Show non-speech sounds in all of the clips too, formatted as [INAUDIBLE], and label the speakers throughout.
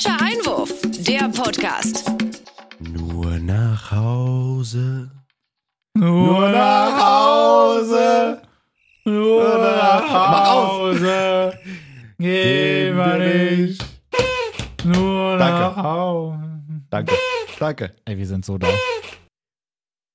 Speaker 1: Falscher Einwurf, der Podcast.
Speaker 2: Nur nach Hause.
Speaker 3: Nur nach Hause. Nur nach Hause. Gehen wir nicht. Nur nach
Speaker 2: Danke.
Speaker 3: Hause.
Speaker 2: Danke. Danke.
Speaker 3: Ey, wir sind so da.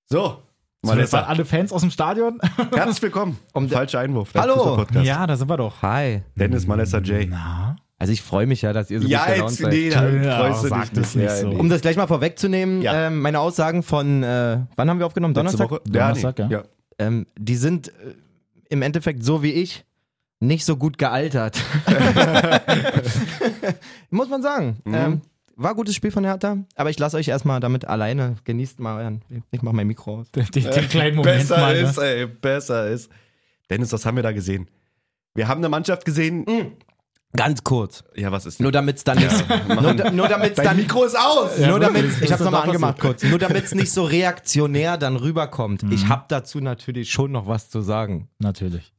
Speaker 2: So,
Speaker 3: waren
Speaker 2: Malessa,
Speaker 3: alle Fans aus dem Stadion?
Speaker 2: herzlich willkommen. Um Falscher Einwurf. dein
Speaker 4: Hallo.
Speaker 2: Fußball-Podcast.
Speaker 3: ja, da sind wir doch.
Speaker 4: Hi.
Speaker 2: Dennis Malessa J.
Speaker 3: Na?
Speaker 4: Also ich freue mich ja, dass ihr so
Speaker 2: Ja,
Speaker 4: gut
Speaker 2: jetzt,
Speaker 4: seid.
Speaker 2: nee, da
Speaker 3: Ja,
Speaker 2: freust du dich
Speaker 3: das nicht so.
Speaker 4: Um das gleich mal vorwegzunehmen,
Speaker 2: Ja.
Speaker 4: ähm, meine Aussagen von, äh, wann haben wir aufgenommen? Donnerstag?
Speaker 2: Woche?
Speaker 3: Donnerstag,
Speaker 2: ja.
Speaker 3: ja.
Speaker 2: ja.
Speaker 4: Ähm, die sind äh, im Endeffekt so wie ich nicht so gut gealtert. [LAUGHS] [LAUGHS] Muss man sagen.
Speaker 2: Mhm.
Speaker 4: Ähm, war gutes Spiel von Hertha, aber ich lasse euch erstmal damit alleine. Genießt mal euren. Ich mach mein Mikro aus. [LAUGHS]
Speaker 3: Den, den kleinen Moment
Speaker 2: Besser
Speaker 3: mal.
Speaker 2: ist,
Speaker 3: Ne?
Speaker 2: ey, besser ist. Dennis, was haben wir da gesehen? Wir haben eine Mannschaft gesehen.
Speaker 4: Mhm. Ganz kurz.
Speaker 2: Ja, was ist
Speaker 4: Nur damit es dann nicht. nur, da- nur damit es
Speaker 2: Dein
Speaker 4: dann.
Speaker 2: Mikro ist aus.
Speaker 3: Ja,
Speaker 4: nur damit, ich
Speaker 3: ist
Speaker 4: nochmal angemacht kurz, nur damit es nicht so reaktionär dann rüberkommt.
Speaker 3: Mhm.
Speaker 4: Ich habe dazu natürlich schon noch was zu sagen.
Speaker 3: Natürlich.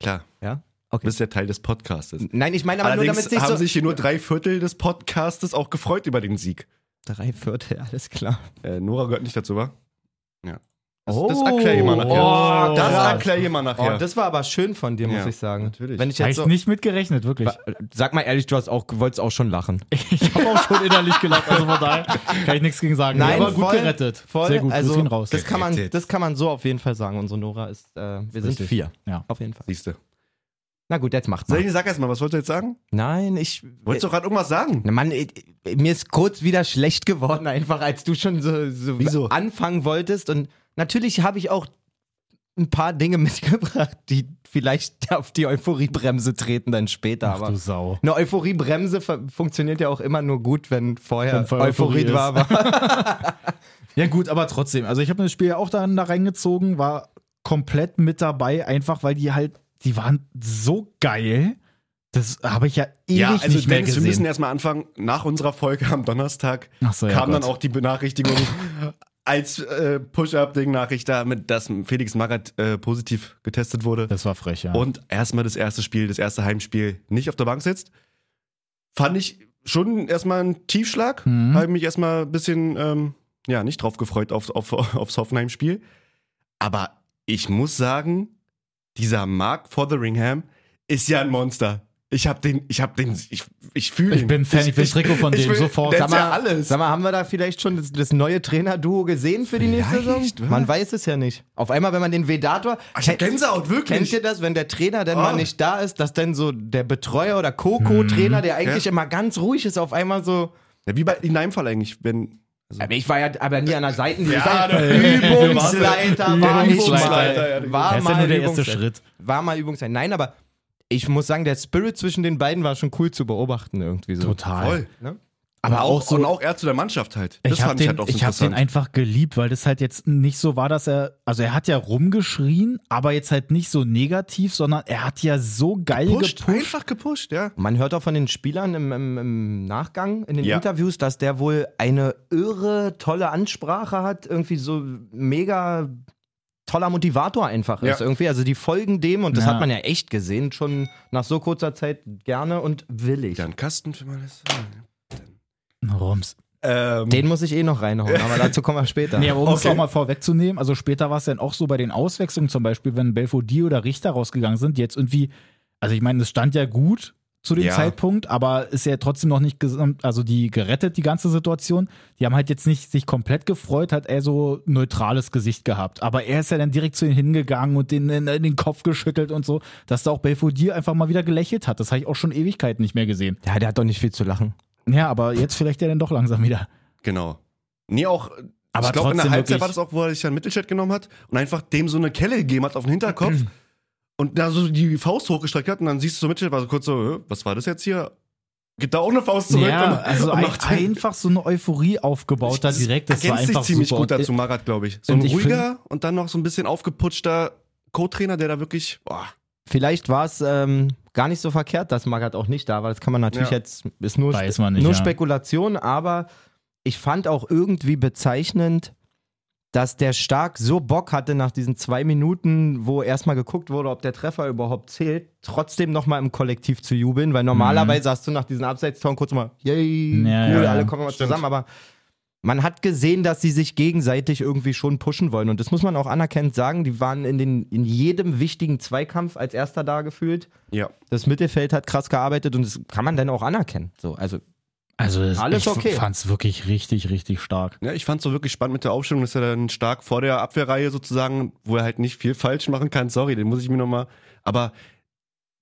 Speaker 2: Klar,
Speaker 4: Ja?
Speaker 2: du
Speaker 4: Okay.
Speaker 2: bist ja Teil des Podcastes.
Speaker 4: Nein, ich meine aber nur, damit
Speaker 2: Allerdings
Speaker 4: es nicht
Speaker 2: haben
Speaker 4: so...
Speaker 2: sich hier nur drei Viertel des Podcastes auch gefreut über den Sieg.
Speaker 4: Drei Viertel, alles klar.
Speaker 2: Äh, Nora gehört nicht dazu, wa? Ja. Das,
Speaker 4: Oh.
Speaker 2: das erklär ich mal nachher.
Speaker 3: Oh,
Speaker 2: das
Speaker 3: krass.
Speaker 2: erklär ich mal nachher.
Speaker 4: Oh, das war aber schön von dir, muss
Speaker 2: Ja,
Speaker 4: ich sagen.
Speaker 2: natürlich.
Speaker 4: Wenn ich jetzt so,
Speaker 3: nicht mitgerechnet, wirklich.
Speaker 4: Sag mal ehrlich, du hast auch, wolltest auch schon lachen. [LAUGHS]
Speaker 3: Ich habe auch schon innerlich gelacht, also von daher kann ich nichts gegen sagen.
Speaker 4: Nein,
Speaker 3: aber gut
Speaker 4: voll,
Speaker 3: gerettet.
Speaker 4: Voll,
Speaker 3: Sehr gut,
Speaker 4: also
Speaker 3: raus.
Speaker 4: Das kann, man, das kann man so auf jeden Fall sagen. Unsere Nora ist, äh, wir sind
Speaker 3: Richtig.
Speaker 4: vier.
Speaker 3: Ja.
Speaker 4: Auf jeden Fall.
Speaker 2: Siehst du.
Speaker 4: Na gut, jetzt macht's mal.
Speaker 2: sag erst mal, was wolltest du jetzt sagen?
Speaker 4: Nein, ich...
Speaker 2: Wolltest du gerade irgendwas sagen?
Speaker 4: Na Mann, ich, mir ist kurz wieder schlecht geworden, einfach als du schon so, so
Speaker 2: Wieso?
Speaker 4: anfangen wolltest. Und natürlich habe ich auch ein paar Dinge [LAUGHS] mitgebracht, die vielleicht auf die Euphoriebremse treten dann später.
Speaker 3: Ach
Speaker 4: aber
Speaker 3: du Sau.
Speaker 4: eine Euphoriebremse funktioniert ja auch immer nur gut, wenn vorher
Speaker 3: Wenn vorher
Speaker 4: Euphorie,
Speaker 3: Euphorie
Speaker 4: war. war. [LAUGHS] [LAUGHS]
Speaker 3: Ja gut, aber trotzdem. Also ich habe das Spiel ja auch dann da reingezogen, war komplett mit dabei, einfach weil die halt, die waren so geil. Das habe ich ja ewig
Speaker 2: Ja, also
Speaker 3: nicht mehr
Speaker 2: Dennis, wir müssen
Speaker 3: gesehen.
Speaker 2: erstmal anfangen. Nach unserer Folge am Donnerstag
Speaker 3: Ach so, ja
Speaker 2: kam dann
Speaker 3: Gott.
Speaker 2: auch die Benachrichtigung als äh, Push-Up-Ding-Nachricht damit, dass Felix Magath äh, positiv getestet wurde.
Speaker 3: Das war frech, ja.
Speaker 2: und erstmal das erste Spiel, das erste Heimspiel nicht auf der Bank sitzt. Fand ich schon erstmal ein Tiefschlag.
Speaker 3: Mhm.
Speaker 2: Habe mich erstmal ein bisschen, ähm, ja, nicht drauf gefreut auf, auf, aufs Hoffenheim-Spiel. Aber ich muss sagen, dieser Mark Fotheringham ist ja ein Monster. Ich hab den, ich hab den, ich, ich fühle
Speaker 3: Ich bin Fan, ich will ein Trikot von dem,
Speaker 2: will-
Speaker 3: sofort. Sag
Speaker 2: ist ja alles.
Speaker 4: Sag mal, haben wir da vielleicht schon das, das neue Trainerduo gesehen für die nächste Saison? Man weiß es ja nicht. Auf einmal, wenn man den Vedator.
Speaker 2: ich hab Gänsehaut, wirklich.
Speaker 4: Kennt ihr das, wenn der Trainer dann
Speaker 2: Oh.
Speaker 4: mal nicht da ist, dass dann so der Betreuer oder Co-Co-Trainer, der eigentlich
Speaker 2: Ja.
Speaker 4: immer ganz ruhig ist, auf einmal so.
Speaker 2: ja, wie bei, in deinem Fall eigentlich, wenn,
Speaker 4: Aber ich war ja aber nie an der Seitenlinie.
Speaker 2: Ja,
Speaker 4: Ich Übungsleiter war ich mal. War mal
Speaker 3: der erste
Speaker 4: Übungsleiter.
Speaker 3: Schritt.
Speaker 4: War mal Übungsleiter. Nein, aber ich muss sagen, der Spirit zwischen den beiden war schon cool zu beobachten irgendwie so.
Speaker 3: Total.
Speaker 2: voll.
Speaker 4: Ne?
Speaker 3: Aber
Speaker 2: und
Speaker 3: auch so.
Speaker 2: und auch er zu der Mannschaft halt. Das
Speaker 3: ich habe
Speaker 2: fand
Speaker 3: den,
Speaker 2: ich halt auch so
Speaker 3: ich hab den einfach geliebt, weil das halt jetzt nicht so war, dass er, also er hat ja rumgeschrien, aber jetzt halt nicht so negativ, sondern er hat ja so geil
Speaker 2: Gepusht,
Speaker 3: gepusht.
Speaker 2: einfach gepusht, ja.
Speaker 4: Man hört auch von den Spielern im, im, im Nachgang, in den
Speaker 2: Ja.
Speaker 4: Interviews, dass der wohl eine irre, tolle Ansprache hat, irgendwie so mega toller Motivator einfach ist
Speaker 2: Ja.
Speaker 4: irgendwie. Also die folgen dem und das
Speaker 3: Ja.
Speaker 4: hat man ja echt gesehen, schon nach so kurzer Zeit gerne und willig.
Speaker 2: Ja, ein Kasten für alles.
Speaker 3: Rums.
Speaker 2: Ähm,
Speaker 4: Den muss ich eh noch reinhauen, aber dazu kommen wir später.
Speaker 3: Nee, aber um es
Speaker 2: Okay.
Speaker 3: auch mal vorwegzunehmen, also später war es dann auch so bei den Auswechslungen, zum Beispiel, wenn Belfodil oder Richter rausgegangen sind, die jetzt irgendwie, also ich meine, es stand ja gut zu dem
Speaker 2: Ja.
Speaker 3: Zeitpunkt, aber ist ja trotzdem noch nicht, gesamt, also die gerettet, die ganze Situation. Die haben halt jetzt nicht sich komplett gefreut, hat er so ein neutrales Gesicht gehabt. Aber er ist ja dann direkt zu ihnen hingegangen und den in, in den Kopf geschüttelt und so, dass da auch Belfodil einfach mal wieder gelächelt hat. Das habe ich auch schon Ewigkeiten nicht mehr gesehen.
Speaker 4: Ja, der hat doch nicht viel zu lachen.
Speaker 3: Ja, aber jetzt vielleicht ja dann doch langsam wieder.
Speaker 2: Genau. Nee, auch.
Speaker 3: Aber
Speaker 2: ich glaube, in der Halbzeit
Speaker 3: wirklich-
Speaker 2: war das auch, wo er sich dann Mittelchat genommen hat und einfach dem so eine Kelle gegeben hat auf den Hinterkopf [CLEARS THROAT] und da so die Faust hochgestreckt hat und dann siehst du so Mittelchat, war so kurz so, was war das jetzt hier? Gibt da auch eine Faust zurück?
Speaker 3: Ja,
Speaker 2: und,
Speaker 3: also
Speaker 2: und
Speaker 3: ein, einfach so eine Euphorie aufgebaut da direkt. Das war
Speaker 2: ergänzt sich
Speaker 3: einfach
Speaker 2: ziemlich
Speaker 3: super.
Speaker 2: gut dazu, Marat, glaube ich. So ein
Speaker 3: und ich
Speaker 2: ruhiger und dann noch so ein bisschen aufgeputschter Co-Trainer, der da wirklich, boah,
Speaker 4: Vielleicht war es ähm, gar nicht so verkehrt, dass Magath auch nicht da war. Das kann man natürlich
Speaker 2: Ja.
Speaker 4: jetzt, ist nur,
Speaker 3: Weiß man nicht,
Speaker 4: nur
Speaker 3: ja.
Speaker 4: Spekulation, aber ich fand auch irgendwie bezeichnend, dass der Stark so Bock hatte nach diesen zwei Minuten, wo erstmal geguckt wurde, ob der Treffer überhaupt zählt, trotzdem nochmal im Kollektiv zu jubeln, weil normalerweise hast du nach diesen Abseitstoren kurz mal, yay,
Speaker 3: Ja,
Speaker 4: cool,
Speaker 3: ja,
Speaker 4: alle kommen mal
Speaker 2: Stimmt.
Speaker 4: zusammen, aber man hat gesehen, dass sie sich gegenseitig irgendwie schon pushen wollen und das muss man auch anerkennend sagen, die waren in, den, in jedem wichtigen Zweikampf als erster da gefühlt.
Speaker 2: Ja.
Speaker 4: Das Mittelfeld hat krass gearbeitet und das kann man dann auch anerkennen. So, also
Speaker 3: Also das,
Speaker 4: Alles
Speaker 3: ich
Speaker 4: okay.
Speaker 3: fand es wirklich richtig, richtig stark.
Speaker 2: Ja, ich fand es so wirklich spannend mit der Aufstellung, dass er dann stark vor der Abwehrreihe sozusagen, wo er halt nicht viel falsch machen kann. Sorry, den muss ich mir nochmal. Aber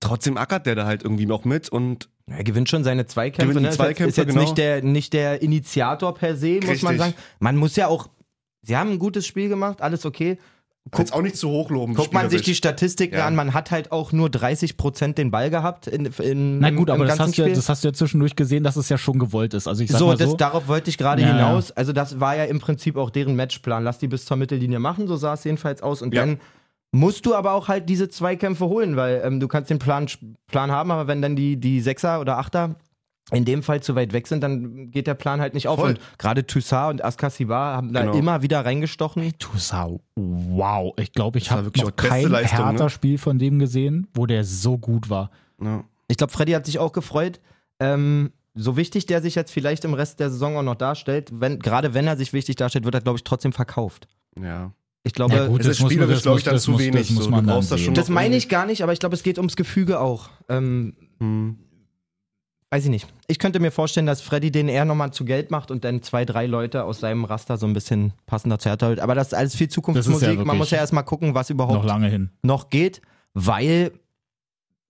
Speaker 2: trotzdem ackert der da halt irgendwie noch mit und
Speaker 4: Er gewinnt schon seine Zweikämpfe.
Speaker 2: Gewinnt die
Speaker 4: ne? Ist jetzt-
Speaker 2: Zweikämpfe,
Speaker 4: ist jetzt
Speaker 2: genau.
Speaker 4: nicht, der, nicht der Initiator per se, muss man
Speaker 2: Richtig.
Speaker 4: sagen. Man muss ja auch, sie haben ein gutes Spiel gemacht, alles okay.
Speaker 2: Jetzt auch nicht zu hoch loben.
Speaker 4: Guckt man sich die. Statistiken
Speaker 2: Ja.
Speaker 4: an, man hat halt auch nur 30% den Ball gehabt in, in,
Speaker 3: Na gut,
Speaker 4: im,
Speaker 3: aber das hast, du das hast du ja zwischendurch gesehen, dass es ja schon gewollt ist. Also ich sag
Speaker 4: so,
Speaker 3: mal
Speaker 4: das,
Speaker 3: so.
Speaker 4: darauf wollte ich gerade
Speaker 3: Ja,
Speaker 4: hinaus. Also das war ja im Prinzip auch deren Matchplan. Lass die bis zur Mittellinie machen, so sah es jedenfalls aus. Und
Speaker 2: Ja.
Speaker 4: dann musst du aber auch halt diese Zweikämpfe holen, weil ähm, du kannst den Plan, Plan haben, aber wenn dann die, die Sechser oder Achter in dem Fall zu weit weg sind, dann geht der Plan halt nicht auf.
Speaker 2: Voll.
Speaker 4: Und gerade Toussaint und Askasibar haben da
Speaker 2: Genau.
Speaker 4: immer wieder reingestochen.
Speaker 3: Toussaint, wow. Ich glaube, ich
Speaker 2: Das
Speaker 3: habe
Speaker 2: wirklich
Speaker 3: noch kein
Speaker 2: Leistung, ne?
Speaker 3: Hertha-Spiel von dem gesehen, wo der so gut war.
Speaker 2: Ja.
Speaker 4: Ich glaube, Freddy hat sich auch gefreut. Ähm, so wichtig der sich jetzt vielleicht im Rest der Saison auch noch darstellt, wenn, gerade wenn er sich wichtig darstellt, wird er, glaube ich, trotzdem verkauft.
Speaker 2: ja.
Speaker 4: Ich glaube,
Speaker 3: Ja, gut,
Speaker 2: es ist
Speaker 3: das muss man-
Speaker 2: spielerisch,
Speaker 3: das
Speaker 2: glaube ich, dann
Speaker 3: das
Speaker 2: zu
Speaker 3: muss-
Speaker 2: wenig.
Speaker 3: das muss
Speaker 2: so. das
Speaker 4: das meine ich gar nicht, aber ich glaube, es geht ums Gefüge auch. Ähm,
Speaker 2: Hm.
Speaker 4: Weiß ich nicht. Ich könnte mir vorstellen, dass Freddy den eher nochmal zu Geld macht und dann zwei, drei Leute aus seinem Raster so ein bisschen passender zu Hertha. Aber das ist alles viel Zukunftsmusik.
Speaker 3: wirklich
Speaker 4: Man muss ja erstmal gucken, was überhaupt
Speaker 3: Noch lange hin.
Speaker 4: noch geht, weil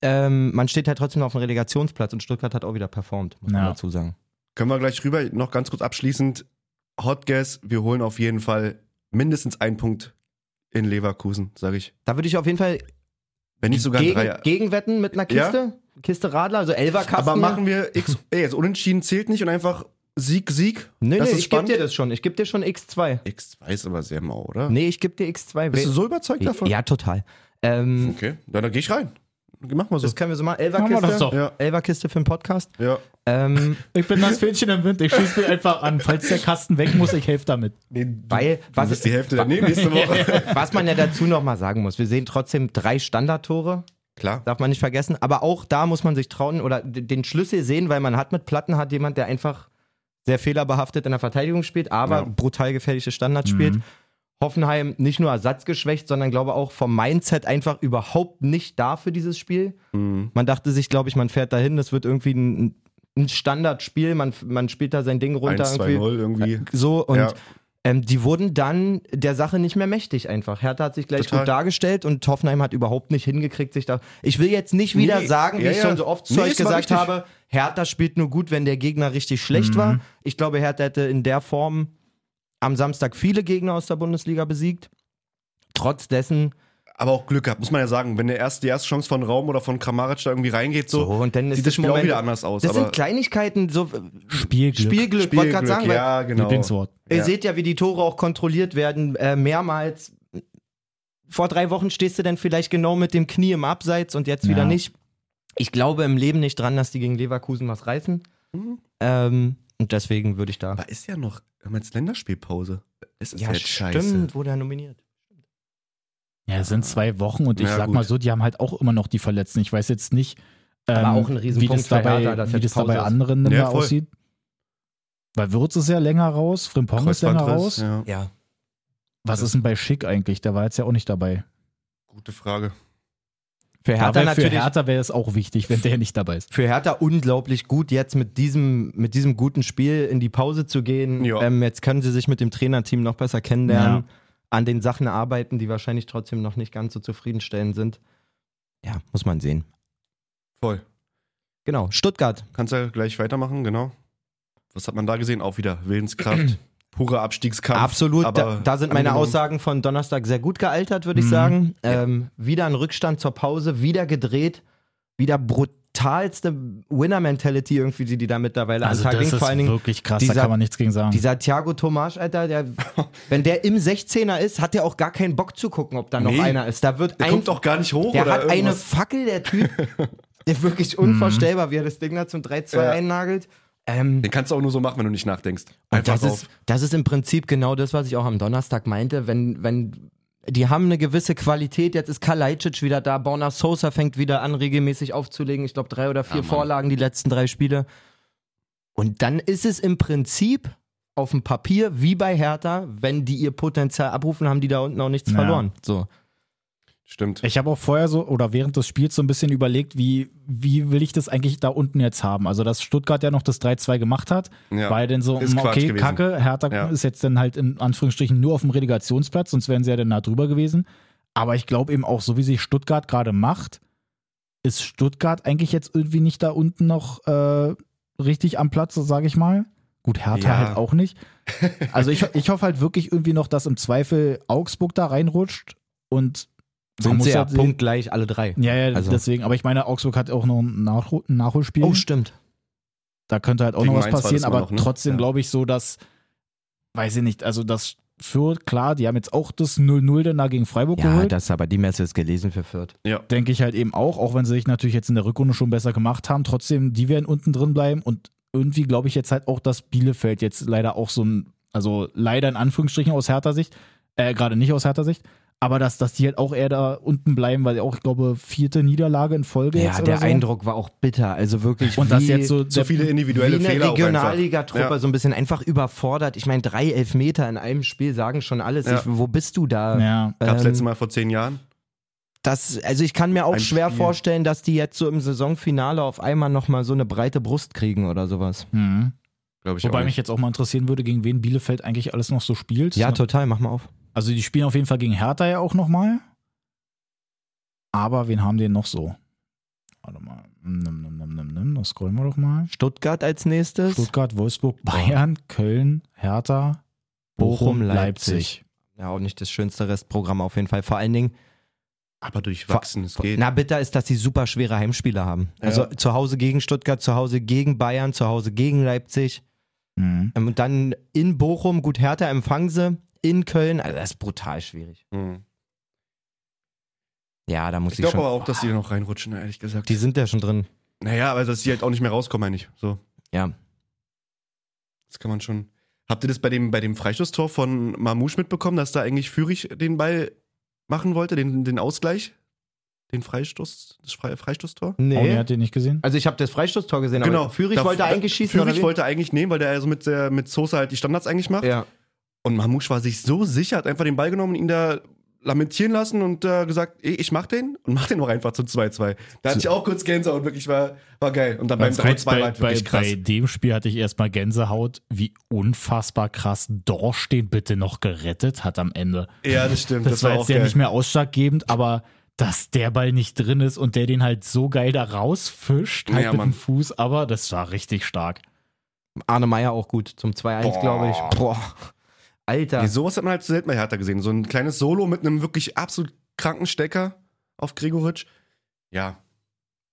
Speaker 4: ähm, man steht halt trotzdem noch auf dem Relegationsplatz und Stuttgart hat auch wieder performt, muss man
Speaker 3: Ja.
Speaker 4: dazu sagen.
Speaker 2: Können wir gleich rüber, noch ganz kurz abschließend. Hot Gas, wir holen auf jeden Fall mindestens einen Punkt in Leverkusen, sage ich.
Speaker 4: Da würde ich auf jeden Fall
Speaker 2: Wenn nicht sogar
Speaker 4: gegen,
Speaker 2: Dreier.
Speaker 4: gegenwetten mit einer Kiste. Kiste Radler, also Elverkasten.
Speaker 2: Aber machen wir X, ey, jetzt unentschieden zählt nicht und einfach Sieg, Sieg.
Speaker 4: Nee,
Speaker 2: das
Speaker 4: nee,
Speaker 2: ist
Speaker 4: ich gebe
Speaker 2: spannend.
Speaker 4: dir das schon. Ich gebe dir schon X2.
Speaker 2: X2 ist aber sehr mau, oder?
Speaker 4: Nee, ich gebe dir X2.
Speaker 2: Bist du so überzeugt davon?
Speaker 4: Ja, total. Ähm,
Speaker 2: Okay, dann, dann geh ich rein. Machen wir so.
Speaker 4: das können wir so machen. Elverkiste.
Speaker 3: doch.
Speaker 2: Ja,
Speaker 4: Elverkiste für den Podcast.
Speaker 2: ja.
Speaker 4: Ähm, [LAUGHS]
Speaker 3: Ich bin das Fähnchen im Wind, ich schieße mich einfach an. Falls der Kasten weg muss, ich helfe damit.
Speaker 4: weil,
Speaker 2: Was
Speaker 4: was,
Speaker 2: ist die Hälfte daneben nächste [LAUGHS] Woche?
Speaker 4: was man ja dazu nochmal sagen muss, wir sehen trotzdem drei Standardtore,
Speaker 2: Klar.
Speaker 4: darf man nicht vergessen. Aber auch da muss man sich trauen oder den Schlüssel sehen, weil man hat mit Platten hat jemand, der einfach sehr fehlerbehaftet in der Verteidigung spielt, aber
Speaker 2: Ja.
Speaker 4: brutal gefährliche Standards spielt.
Speaker 3: Mhm.
Speaker 4: Hoffenheim nicht nur ersatzgeschwächt, sondern glaube auch vom Mindset einfach überhaupt nicht da für dieses Spiel.
Speaker 2: Mhm.
Speaker 4: Man dachte sich, glaube ich, man fährt dahin, das wird irgendwie ein, ein Standardspiel, man, man spielt da sein Ding runter
Speaker 2: 1, 2,
Speaker 4: irgendwie.
Speaker 2: 0 irgendwie.
Speaker 4: So und
Speaker 2: Ja.
Speaker 4: Ähm, die wurden dann der Sache nicht mehr mächtig einfach. Hertha hat sich gleich
Speaker 2: Total.
Speaker 4: gut dargestellt und Hoffenheim hat überhaupt nicht hingekriegt, sich da. Ich will jetzt nicht wieder
Speaker 2: Nee,
Speaker 4: sagen, wie
Speaker 2: ja,
Speaker 4: ich
Speaker 2: ja.
Speaker 4: schon so oft zu
Speaker 2: Nee,
Speaker 4: euch gesagt habe, Hertha spielt nur gut, wenn der Gegner richtig schlecht war. Ich glaube, Hertha hätte in der Form am Samstag viele Gegner aus der Bundesliga besiegt. Trotz dessen,
Speaker 2: Aber auch Glück gehabt, muss man ja sagen. Wenn der erste, die erste Chance von Raum oder von Kramaric da irgendwie reingeht, so,
Speaker 4: so, und dann ist
Speaker 2: sieht das Spiel auch
Speaker 4: Moment-
Speaker 2: wieder anders aus.
Speaker 4: Das
Speaker 2: aber
Speaker 4: sind Kleinigkeiten, so äh,
Speaker 3: Spielglück.
Speaker 4: Spielglück, wollte gerade
Speaker 2: Spielglück,
Speaker 4: sagen, weil
Speaker 2: ja, genau.
Speaker 3: Lieblingswort.
Speaker 4: Ihr
Speaker 2: Ja.
Speaker 4: seht ja, wie die Tore auch kontrolliert werden, äh, mehrmals. Vor drei Wochen stehst du dann vielleicht genau mit dem Knie im Abseits und jetzt wieder
Speaker 3: Ja.
Speaker 4: nicht. Ich glaube im Leben nicht dran, dass die gegen Leverkusen was reißen.
Speaker 2: Mhm.
Speaker 4: Ähm, und deswegen würde ich da.
Speaker 2: Aber ist ja noch, wir haben jetzt Länderspielpause. Es ist
Speaker 4: Ja,
Speaker 2: jetzt scheiße.
Speaker 4: stimmt, wurde er nominiert.
Speaker 3: Ja, es sind zwei Wochen und ich
Speaker 2: Ja,
Speaker 3: sag
Speaker 2: gut.
Speaker 3: mal so, die haben halt auch immer noch die Verletzten. Ich weiß jetzt nicht, ähm,
Speaker 4: auch ein
Speaker 3: wie das dabei,
Speaker 4: Hertha,
Speaker 3: wie das da bei
Speaker 4: Pause ist.
Speaker 3: anderen
Speaker 2: Ja, voll.
Speaker 3: aussieht. Weil Würz ist ja länger raus, Frimpong ist länger raus.
Speaker 2: Ja.
Speaker 4: Ja.
Speaker 3: Was ist denn bei Schick eigentlich? Der war jetzt ja auch nicht dabei.
Speaker 2: Gute Frage.
Speaker 4: Für
Speaker 3: Ja,
Speaker 4: Hertha
Speaker 3: für. Hertha wäre es auch wichtig, wenn der nicht dabei ist.
Speaker 4: für Hertha unglaublich gut, jetzt mit diesem, mit diesem guten Spiel in die Pause zu gehen.
Speaker 2: Ja.
Speaker 4: Ähm, jetzt können sie sich mit dem Trainerteam noch besser kennenlernen, an den Sachen arbeiten, die wahrscheinlich trotzdem noch nicht ganz so zufriedenstellend sind. Ja, muss man sehen.
Speaker 2: Voll.
Speaker 4: Genau, Stuttgart.
Speaker 2: Kannst ja gleich weitermachen, genau. Was hat man da gesehen? Auch wieder Willenskraft. [CLEARS THROAT] Purer Abstiegskampf.
Speaker 4: Absolut,
Speaker 2: aber
Speaker 4: da, da sind meine
Speaker 2: angenommen.
Speaker 4: Aussagen von Donnerstag sehr gut gealtert, würde ich
Speaker 3: Mhm.
Speaker 4: sagen. Ähm, wieder ein Rückstand zur Pause, wieder gedreht, wieder brutalste Winner-Mentality irgendwie, die die da mittlerweile
Speaker 3: Also
Speaker 4: an Tag
Speaker 3: das
Speaker 4: legen.
Speaker 3: ist
Speaker 4: Vor allen Dingen
Speaker 3: wirklich krass, da
Speaker 4: dieser-
Speaker 3: kann man nichts gegen sagen.
Speaker 4: Dieser Thiago Tomasch, Alter, der, [LAUGHS] wenn der im 16er ist, hat der auch gar keinen Bock zu gucken, ob da noch
Speaker 2: Nee.
Speaker 4: einer ist. Da wird
Speaker 2: Der
Speaker 4: ein,
Speaker 2: kommt doch gar nicht hoch.
Speaker 4: der hat eine
Speaker 2: irgendwas.
Speaker 4: Fackel, der Typ. [LAUGHS] der wirklich unvorstellbar, wie er das Ding da zum 3-2
Speaker 2: Ja.
Speaker 4: einnagelt. Ähm,
Speaker 2: Den kannst du auch nur so machen, wenn du nicht nachdenkst. Einfach
Speaker 4: das
Speaker 2: drauf.
Speaker 4: ist, das ist im Prinzip genau das, was ich auch am Donnerstag meinte. Wenn, wenn, die haben eine gewisse Qualität, jetzt ist Kalajdzic wieder da, Borna Sosa fängt wieder an, regelmäßig aufzulegen. Ich glaube, drei oder vier
Speaker 2: Ja, Mann.
Speaker 4: Vorlagen die letzten drei Spiele. Und dann ist es im Prinzip auf dem Papier wie bei Hertha, wenn die ihr Potenzial abrufen, haben die da unten auch nichts
Speaker 3: Ja.
Speaker 4: verloren. So.
Speaker 2: Stimmt.
Speaker 3: Ich habe auch vorher so oder während des Spiels so ein bisschen überlegt, wie, wie will ich das eigentlich da unten jetzt haben? Also, dass Stuttgart ja noch das 3-2 gemacht hat,
Speaker 2: Ja.
Speaker 3: war ja dann so, mm, okay,
Speaker 2: gewesen.
Speaker 3: Kacke, Hertha
Speaker 2: Ja.
Speaker 3: ist jetzt dann halt in Anführungsstrichen nur auf dem Relegationsplatz, sonst wären sie ja dann nah drüber gewesen. Aber ich glaube eben auch, so wie sich Stuttgart gerade macht, ist Stuttgart eigentlich jetzt irgendwie nicht da unten noch äh, richtig am Platz, sage ich mal. Gut, Hertha
Speaker 2: Ja.
Speaker 3: halt auch nicht. Also ich, ich hoffe halt wirklich irgendwie noch, dass im Zweifel Augsburg da reinrutscht und
Speaker 4: Sind
Speaker 3: muss
Speaker 4: sie ja punktgleich alle drei.
Speaker 3: Ja, ja,
Speaker 4: Also-
Speaker 3: deswegen. Aber ich meine, Augsburg hat auch noch ein, Nachhol Nachholspiel.
Speaker 4: Oh, stimmt.
Speaker 3: da könnte halt auch
Speaker 2: Gegen
Speaker 3: noch was passieren, aber
Speaker 2: noch, ne?
Speaker 3: trotzdem
Speaker 2: Ja.
Speaker 3: glaube ich so, dass, weiß ich nicht, also das Fürth, klar, die haben jetzt auch das 0-0 dann da gegen Freiburg
Speaker 4: Ja,
Speaker 3: geholt.
Speaker 4: das aber die Messe ist gelesen für Fürth.
Speaker 2: Ja.
Speaker 3: Denke ich halt eben auch, auch wenn sie sich natürlich jetzt in der Rückrunde schon besser gemacht haben. Trotzdem, die werden unten drin bleiben und irgendwie glaube ich jetzt halt auch, dass Bielefeld jetzt leider auch so ein, also leider in Anführungsstrichen aus härter Sicht, äh, gerade nicht aus härter Sicht, aber dass, dass die halt auch eher da unten bleiben, weil sie auch, ich glaube, vierte Niederlage in Folge
Speaker 4: Ja,
Speaker 3: jetzt oder
Speaker 4: der
Speaker 3: so.
Speaker 4: Eindruck war auch bitter. Also wirklich
Speaker 3: Und
Speaker 4: wie,
Speaker 3: das jetzt so,
Speaker 2: So viele individuelle
Speaker 4: wie
Speaker 2: Fehler einfach.
Speaker 4: Regionalliga-Truppe,
Speaker 2: Ja.
Speaker 4: so ein bisschen einfach überfordert. Ich meine, drei Elfmeter in einem Spiel sagen schon alles.
Speaker 2: Ja.
Speaker 4: Ich, wo bist du da?
Speaker 3: Ja.
Speaker 2: Gab's
Speaker 4: Ähm,
Speaker 2: letztes Mal vor zehn Jahren.
Speaker 4: Das, also ich kann mir auch
Speaker 2: Ein
Speaker 4: schwer
Speaker 2: Spiel.
Speaker 4: vorstellen, dass die jetzt so im Saisonfinale auf einmal nochmal so eine breite Brust kriegen oder sowas.
Speaker 3: Mhm.
Speaker 2: Glaube ich
Speaker 3: Wobei
Speaker 2: auch
Speaker 3: mich jetzt auch mal interessieren würde, gegen wen Bielefeld eigentlich alles noch so spielt.
Speaker 4: Ja, total, mach mal auf.
Speaker 3: Also die spielen auf jeden Fall gegen Hertha ja auch nochmal. Aber wen haben die denn noch so? Warte mal. Nimm, nimm, nimm, nimm, nimm. Das scrollen wir doch mal.
Speaker 4: Stuttgart als nächstes.
Speaker 3: Stuttgart, Wolfsburg, Bayern, Köln, Hertha, Bochum,
Speaker 4: Bochum,
Speaker 3: Leipzig.
Speaker 4: Leipzig. Ja, auch nicht das schönste Restprogramm auf jeden Fall. Vor allen Dingen,
Speaker 2: Aber durchwachsen, es geht.
Speaker 4: na bitter ist, dass sie super schwere Heimspiele haben. Also
Speaker 2: Ja.
Speaker 4: zu Hause gegen Stuttgart, zu Hause gegen Bayern, zu Hause gegen Leipzig.
Speaker 3: Mhm.
Speaker 4: Ähm, Und dann in Bochum, gut, Hertha empfangen sie. In Köln, also das ist brutal schwierig.
Speaker 2: Hm.
Speaker 4: Ja, da muss
Speaker 2: Ich
Speaker 4: ich,
Speaker 2: glaube aber auch, dass die noch reinrutschen, ehrlich gesagt.
Speaker 4: Die sind ja schon drin.
Speaker 2: naja, aber dass die halt auch nicht mehr rauskommen, meine ich. So,
Speaker 4: Ja.
Speaker 2: das kann man schon. Habt ihr das bei dem, bei dem Freistoßtor von Mamouche mitbekommen, dass da eigentlich Fürich den Ball machen wollte, den, den Ausgleich? Den Freistoß, das Fre Freistoßtor?
Speaker 4: Nee.
Speaker 3: hat den nicht gesehen?
Speaker 4: Also ich habe das Freistoßtor gesehen, aber Führig
Speaker 2: Da-
Speaker 4: wollte
Speaker 2: da-
Speaker 4: eigentlich schießen,
Speaker 2: Fürich
Speaker 4: wie?
Speaker 2: wollte eigentlich nehmen, weil der also mit, der, mit Sosa halt die Standards eigentlich macht.
Speaker 4: Ja.
Speaker 2: Und Mamouche war sich so sicher, hat einfach den Ball genommen und ihn da lamentieren lassen und äh, gesagt, ey, ich mach den und mach den noch einfach zu 2-2. Da hatte ich auch kurz Gänsehaut, wirklich war, war geil. Und dann beim
Speaker 3: Ganz kurz,
Speaker 2: 3-2 war
Speaker 3: bei,
Speaker 2: halt
Speaker 3: bei,
Speaker 2: wirklich krass.
Speaker 3: bei dem Spiel hatte ich erstmal Gänsehaut, wie unfassbar krass Dorsch den bitte noch gerettet hat am Ende.
Speaker 2: ja, das stimmt.
Speaker 3: Das,
Speaker 2: Das,
Speaker 3: war
Speaker 2: war
Speaker 3: jetzt
Speaker 2: auch
Speaker 3: ja
Speaker 2: geil.
Speaker 3: nicht mehr ausschlaggebend, aber dass der Ball nicht drin ist und der den halt so geil da rausfischt, halt
Speaker 2: Ja,
Speaker 3: mit
Speaker 2: Mann.
Speaker 3: dem Fuß, aber das war richtig stark.
Speaker 4: Arne Meyer auch gut zum 2-1,
Speaker 2: Boah.
Speaker 4: glaube ich. Boah. Alter.
Speaker 2: Nee, sowas hat man halt selten bei Hertha gesehen. So ein kleines Solo mit einem wirklich absolut kranken Stecker auf Gregoritsch. Ja.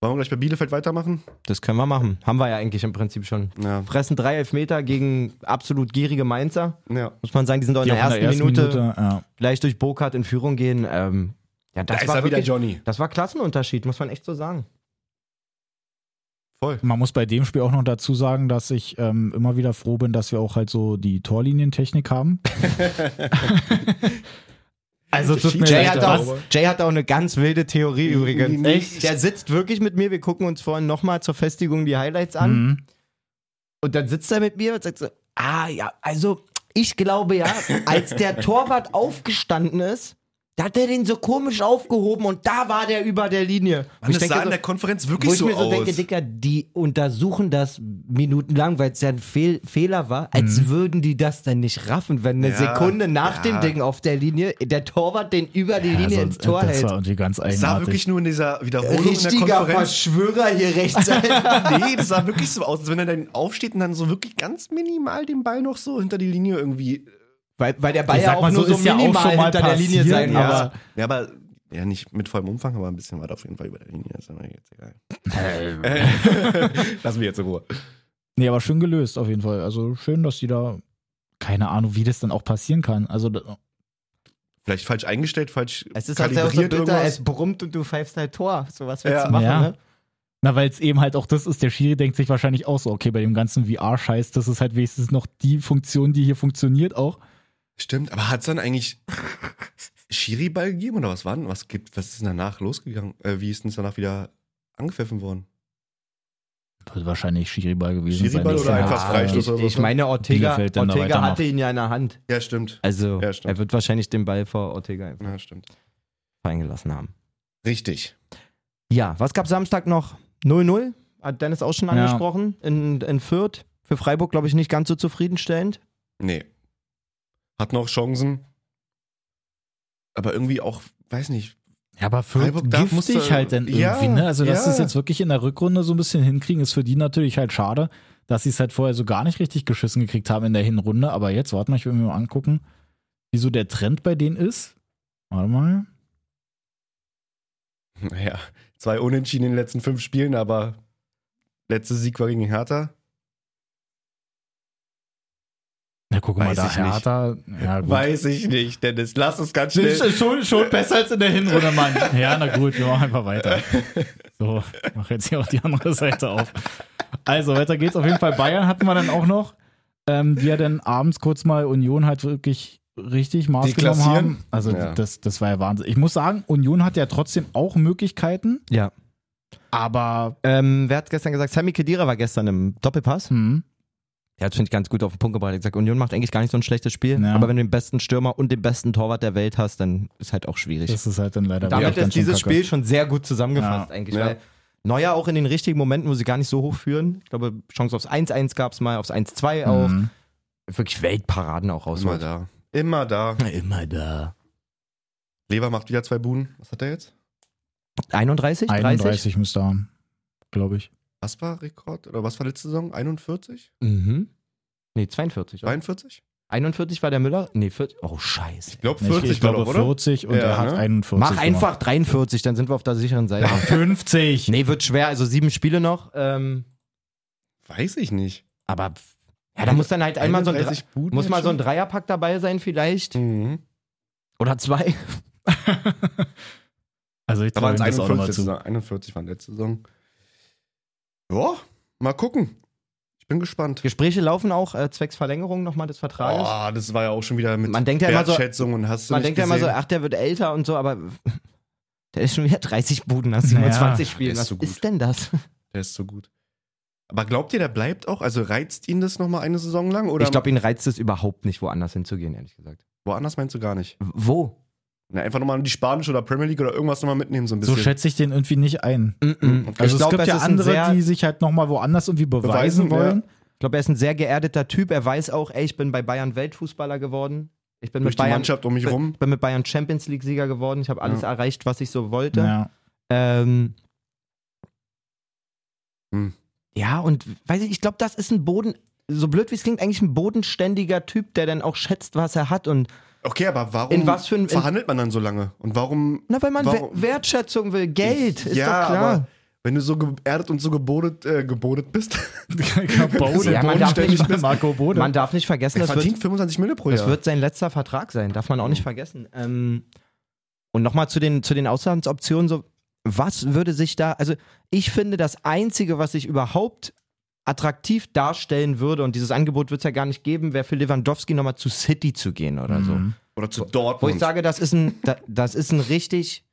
Speaker 2: Wollen wir gleich bei Bielefeld weitermachen?
Speaker 4: Das können wir machen. Haben wir ja eigentlich im Prinzip schon.
Speaker 2: Ja.
Speaker 4: Fressen drei Elfmeter gegen absolut gierige Mainzer.
Speaker 2: ja.
Speaker 4: Muss man sagen, die sind doch in der
Speaker 3: auch
Speaker 4: ersten, Minute,
Speaker 3: ja.
Speaker 4: gleich durch Burkhardt in Führung gehen. Ähm, ja,
Speaker 2: Da
Speaker 4: das
Speaker 2: ist
Speaker 4: war
Speaker 2: er wieder
Speaker 4: wirklich,
Speaker 2: Johnny.
Speaker 4: das war Klassenunterschied, muss man echt so sagen.
Speaker 2: Voll.
Speaker 3: Man muss bei dem Spiel auch noch dazu sagen, dass ich ähm, immer wieder froh bin, dass wir auch halt so die Torlinientechnik haben. [LAUGHS] also tut mir
Speaker 4: Jay hat, auch, Jay hat auch eine ganz wilde Theorie übrigens.
Speaker 2: Echt?
Speaker 4: Der sitzt wirklich mit mir, wir gucken uns vorhin nochmal zur Festigung die Highlights an.
Speaker 3: Mhm.
Speaker 4: Und dann sitzt er mit mir und sagt so, ah ja, also ich glaube ja, als der Torwart aufgestanden ist, da hat er den so komisch aufgehoben und da war der über der Linie.
Speaker 2: Mann,
Speaker 4: ich
Speaker 2: das
Speaker 4: denke
Speaker 2: sah
Speaker 4: so,
Speaker 2: in der Konferenz
Speaker 4: wo
Speaker 2: wirklich
Speaker 4: ich
Speaker 2: so
Speaker 4: mir so
Speaker 2: aus.
Speaker 4: denke, Dicker, die untersuchen das minutenlang, weil es ja ein Fehl Fehler war, als würden die das dann nicht raffen, wenn eine
Speaker 2: Mhm. Ja,
Speaker 4: Sekunde nach
Speaker 2: ja.
Speaker 4: dem Ding auf der Linie der Torwart den über die Linie
Speaker 3: Also,
Speaker 4: ins Tor
Speaker 3: das
Speaker 4: hält.
Speaker 3: war irgendwie ganz
Speaker 2: das sah
Speaker 3: eigenartig.
Speaker 2: wirklich nur in dieser Wiederholung in
Speaker 4: Richtiger
Speaker 2: der Konferenz.
Speaker 4: Verschwörer hier rechts. [LAUGHS]
Speaker 2: nee, das sah wirklich so aus, als wenn er dann aufsteht und dann so wirklich ganz minimal den Ball noch so hinter die Linie irgendwie.
Speaker 4: Weil, weil der Ball ja auch
Speaker 3: mal
Speaker 4: nur
Speaker 3: so,
Speaker 4: so
Speaker 3: ja
Speaker 4: minimal
Speaker 3: schon mal
Speaker 4: hinter der Linie sein
Speaker 3: aber-
Speaker 4: muss.
Speaker 2: Ja, aber ja, nicht mit vollem Umfang, aber ein bisschen war da auf jeden Fall über der Linie. Ist aber jetzt egal. [LAUGHS] Lassen wir jetzt in Ruhe.
Speaker 3: Nee, aber schön gelöst auf jeden Fall. Also schön, dass die da, keine Ahnung, wie das dann auch passieren kann. Also da-
Speaker 2: Vielleicht falsch eingestellt, falsch
Speaker 4: Es ist halt auch so
Speaker 2: kalibriert
Speaker 4: bitter,
Speaker 2: irgendwas.
Speaker 4: es brummt und du pfeifst halt Tor. So was willst
Speaker 2: Ja.
Speaker 4: du machen,
Speaker 3: Ja.
Speaker 4: ne?
Speaker 3: Na, weil es eben halt auch das ist, der Schiri denkt sich wahrscheinlich auch so, okay, bei dem ganzen VR-Scheiß, das ist halt wenigstens noch die Funktion, die hier funktioniert auch.
Speaker 2: Stimmt, aber hat es dann eigentlich Schiri-Ball gegeben oder was war denn? Was gibt, was ist denn danach losgegangen? Äh, wie ist denn es danach wieder angepfiffen worden?
Speaker 3: Wird wahrscheinlich Schiri-Ball gewesen
Speaker 2: Schiri-Ball
Speaker 3: sein.
Speaker 2: oder
Speaker 3: Das-
Speaker 2: einfach Freistoß
Speaker 4: ich,
Speaker 2: oder
Speaker 4: ich
Speaker 2: so?
Speaker 4: meine, Ortega,
Speaker 3: Bielefeld dann da
Speaker 4: Ortega
Speaker 3: weitermacht.
Speaker 4: hatte ihn ja in der Hand.
Speaker 2: Ja, stimmt.
Speaker 4: Also,
Speaker 2: Ja, stimmt.
Speaker 4: er wird wahrscheinlich den Ball vor Ortega einfach
Speaker 2: Ja, stimmt.
Speaker 4: fallen gelassen haben.
Speaker 2: Richtig.
Speaker 4: Ja, was gab Samstag noch? 0-0, hat Dennis auch schon
Speaker 3: Ja.
Speaker 4: angesprochen, in, in Fürth. Für Freiburg, glaube ich, nicht ganz so zufriedenstellend.
Speaker 2: Nee. Hat noch Chancen. Aber irgendwie auch, weiß nicht.
Speaker 3: Ja, aber für
Speaker 2: Freiburg
Speaker 3: giftig
Speaker 2: musste-
Speaker 3: halt dann irgendwie,
Speaker 2: Ja,
Speaker 3: ne? Also, dass
Speaker 2: ja.
Speaker 3: sie es jetzt wirklich in der Rückrunde so ein bisschen hinkriegen, ist für die natürlich halt schade, dass sie es halt vorher so gar nicht richtig geschissen gekriegt haben in der Hinrunde. Aber jetzt, warte mal, ich will mir mal angucken, wie so der Trend bei denen ist. Warte mal.
Speaker 2: Naja, zwei Unentschieden in den letzten fünf Spielen, aber letzter Sieg war gegen Hertha.
Speaker 3: Na, guck mal,
Speaker 2: Weiß
Speaker 3: da
Speaker 2: ich nicht.
Speaker 3: Hertha. Ja, gut.
Speaker 2: Weiß ich nicht, Dennis. Lass es ganz schnell.
Speaker 3: Ist schon, schon besser als in der Hinrunde, Mann. Ja, na gut, wir machen einfach weiter. So, mach jetzt hier auch die andere Seite auf. Also, weiter geht's. Auf jeden Fall Bayern hatten wir dann auch noch, ähm, die ja dann abends kurz mal Union halt wirklich richtig Maß genommen haben. Also,
Speaker 2: Ja.
Speaker 3: das, das war ja Wahnsinn. Ich muss sagen, Union hat ja trotzdem auch Möglichkeiten,
Speaker 4: Ja.
Speaker 3: aber
Speaker 4: Ähm, wer hat gestern gesagt? Sammy Kedira war gestern im Doppelpass.
Speaker 3: hm,
Speaker 4: Er hat, finde ich, ganz gut auf den Punkt gebracht. Er hat gesagt, Union macht eigentlich gar nicht so ein schlechtes Spiel.
Speaker 3: Ja.
Speaker 4: Aber wenn du den besten Stürmer und den besten Torwart der Welt hast, dann ist halt auch schwierig.
Speaker 3: das ist halt dann leider
Speaker 4: Damit
Speaker 3: wirklich ganz
Speaker 4: ist dieses
Speaker 3: kacke.
Speaker 4: Spiel schon sehr gut zusammengefasst
Speaker 3: Ja.
Speaker 4: eigentlich.
Speaker 2: Ja.
Speaker 4: Weil Neuer auch in den richtigen Momenten, wo sie gar nicht so hoch führen. Ich glaube, Chance aufs 1-1 gab es mal, aufs 1-2 auch.
Speaker 3: Mhm.
Speaker 4: Wirklich Weltparaden auch
Speaker 2: Immer
Speaker 4: rausholt.
Speaker 2: da. Immer da.
Speaker 4: Immer da.
Speaker 2: Lever macht wieder zwei Buden. Was hat er jetzt?
Speaker 4: 31? 30?
Speaker 3: 31 müsste er haben, glaube ich.
Speaker 2: Was war Rekord? Oder was war letzte Saison? 41?
Speaker 4: Mhm. Nee, 42. oder?
Speaker 2: 42?
Speaker 4: 41 war der Müller? Nee, 40. Oh, scheiße.
Speaker 2: Ich glaube
Speaker 3: Nee,
Speaker 2: 40
Speaker 3: ich glaube
Speaker 2: war doch, oder?
Speaker 3: 40 und
Speaker 2: Ja,
Speaker 3: er hat
Speaker 2: ne?
Speaker 3: 41.
Speaker 4: Mach
Speaker 3: gemacht.
Speaker 4: einfach 43, dann sind wir auf der sicheren Seite.
Speaker 3: 50.
Speaker 4: nee, wird schwer. Also sieben Spiele noch. Ähm,
Speaker 2: Weiß ich nicht.
Speaker 4: aber ja, da muss dann halt einmal so ein,
Speaker 2: 31 Buden
Speaker 4: muss mal so ein? Dreierpack dabei sein vielleicht.
Speaker 2: Mhm.
Speaker 4: Oder zwei. [LAUGHS]
Speaker 3: Also ich
Speaker 2: Da
Speaker 3: traue das auch nochmal
Speaker 2: 41,
Speaker 3: zu.
Speaker 2: Saison. 41 waren letzte Saison. Ja, mal gucken. Ich bin gespannt.
Speaker 4: Gespräche laufen auch äh, zwecks Verlängerung nochmal des Vertrages.
Speaker 2: Oh, das war ja auch schon wieder mit
Speaker 4: Man denkt ja immer so-
Speaker 2: Wertschätzung und hast du
Speaker 4: Man denkt ja immer so, ach, der wird älter und so, aber [LAUGHS] der ist schon wieder 30 Buden nach
Speaker 3: Naja,
Speaker 4: 27 Spielen.
Speaker 2: der ist
Speaker 4: Was
Speaker 2: so
Speaker 4: ist denn das? [LAUGHS]
Speaker 2: Der ist so gut. Aber glaubt ihr, der bleibt auch? Also reizt ihn das nochmal eine Saison lang? Oder
Speaker 4: ich glaube, ihn reizt es überhaupt nicht, woanders hinzugehen, ehrlich gesagt.
Speaker 2: woanders meinst du gar nicht?
Speaker 4: W- Wo?
Speaker 2: Na, einfach nochmal die spanische oder Premier League oder irgendwas nochmal mitnehmen, so ein
Speaker 3: So
Speaker 2: bisschen.
Speaker 3: schätze ich den irgendwie nicht ein.
Speaker 4: Mhm.
Speaker 3: Also es
Speaker 4: glaub,
Speaker 3: gibt ja andere, die sich halt nochmal woanders irgendwie beweisen,
Speaker 2: Beweisen,
Speaker 3: wollen.
Speaker 4: Ich glaube, er ist ein sehr geerdeter Typ. Er weiß auch, ey, ich bin bei Bayern Weltfußballer geworden. Ich bin
Speaker 2: Durch
Speaker 4: mit
Speaker 2: die
Speaker 4: Bayern,
Speaker 2: Mannschaft um mich rum.
Speaker 4: bin mit Bayern Champions League Sieger geworden. Ich habe alles
Speaker 2: Ja.
Speaker 4: erreicht, was ich so wollte.
Speaker 3: Ja.
Speaker 4: Ähm,
Speaker 2: Hm.
Speaker 4: Ja, und weiß ich, ich glaube, das ist ein Boden, so blöd wie es klingt, eigentlich ein bodenständiger Typ, der dann auch schätzt, was er hat. Und
Speaker 2: Okay, aber warum
Speaker 4: In was für ein- in-
Speaker 2: verhandelt man dann so lange? Und warum
Speaker 4: na, weil man
Speaker 2: Warum-
Speaker 4: Wer- Wertschätzung will, Geld, ist
Speaker 2: ja,
Speaker 4: doch klar.
Speaker 2: aber wenn du so geerdet und so gebodet, äh, gebodet bist, [LAUGHS]
Speaker 3: Bode,
Speaker 4: Ja, man darf nicht-
Speaker 3: bei Marco Bode.
Speaker 4: Man darf nicht vergessen,
Speaker 2: er
Speaker 4: das wird,
Speaker 2: verdient 25 Mille pro
Speaker 4: das
Speaker 2: Jahr.
Speaker 4: wird sein letzter Vertrag sein, darf man auch nicht vergessen. Ähm, und nochmal zu den, zu den Auslandsoptionen, so, was würde sich da, also ich finde, das Einzige, was sich überhaupt attraktiv darstellen würde, und dieses Angebot wird es ja gar nicht geben, wäre für Lewandowski nochmal zu City zu gehen oder so.
Speaker 3: Mhm.
Speaker 2: Oder zu
Speaker 4: Wo
Speaker 2: Dortmund.
Speaker 4: ich sage, das ist ein, da, das ist ein richtig,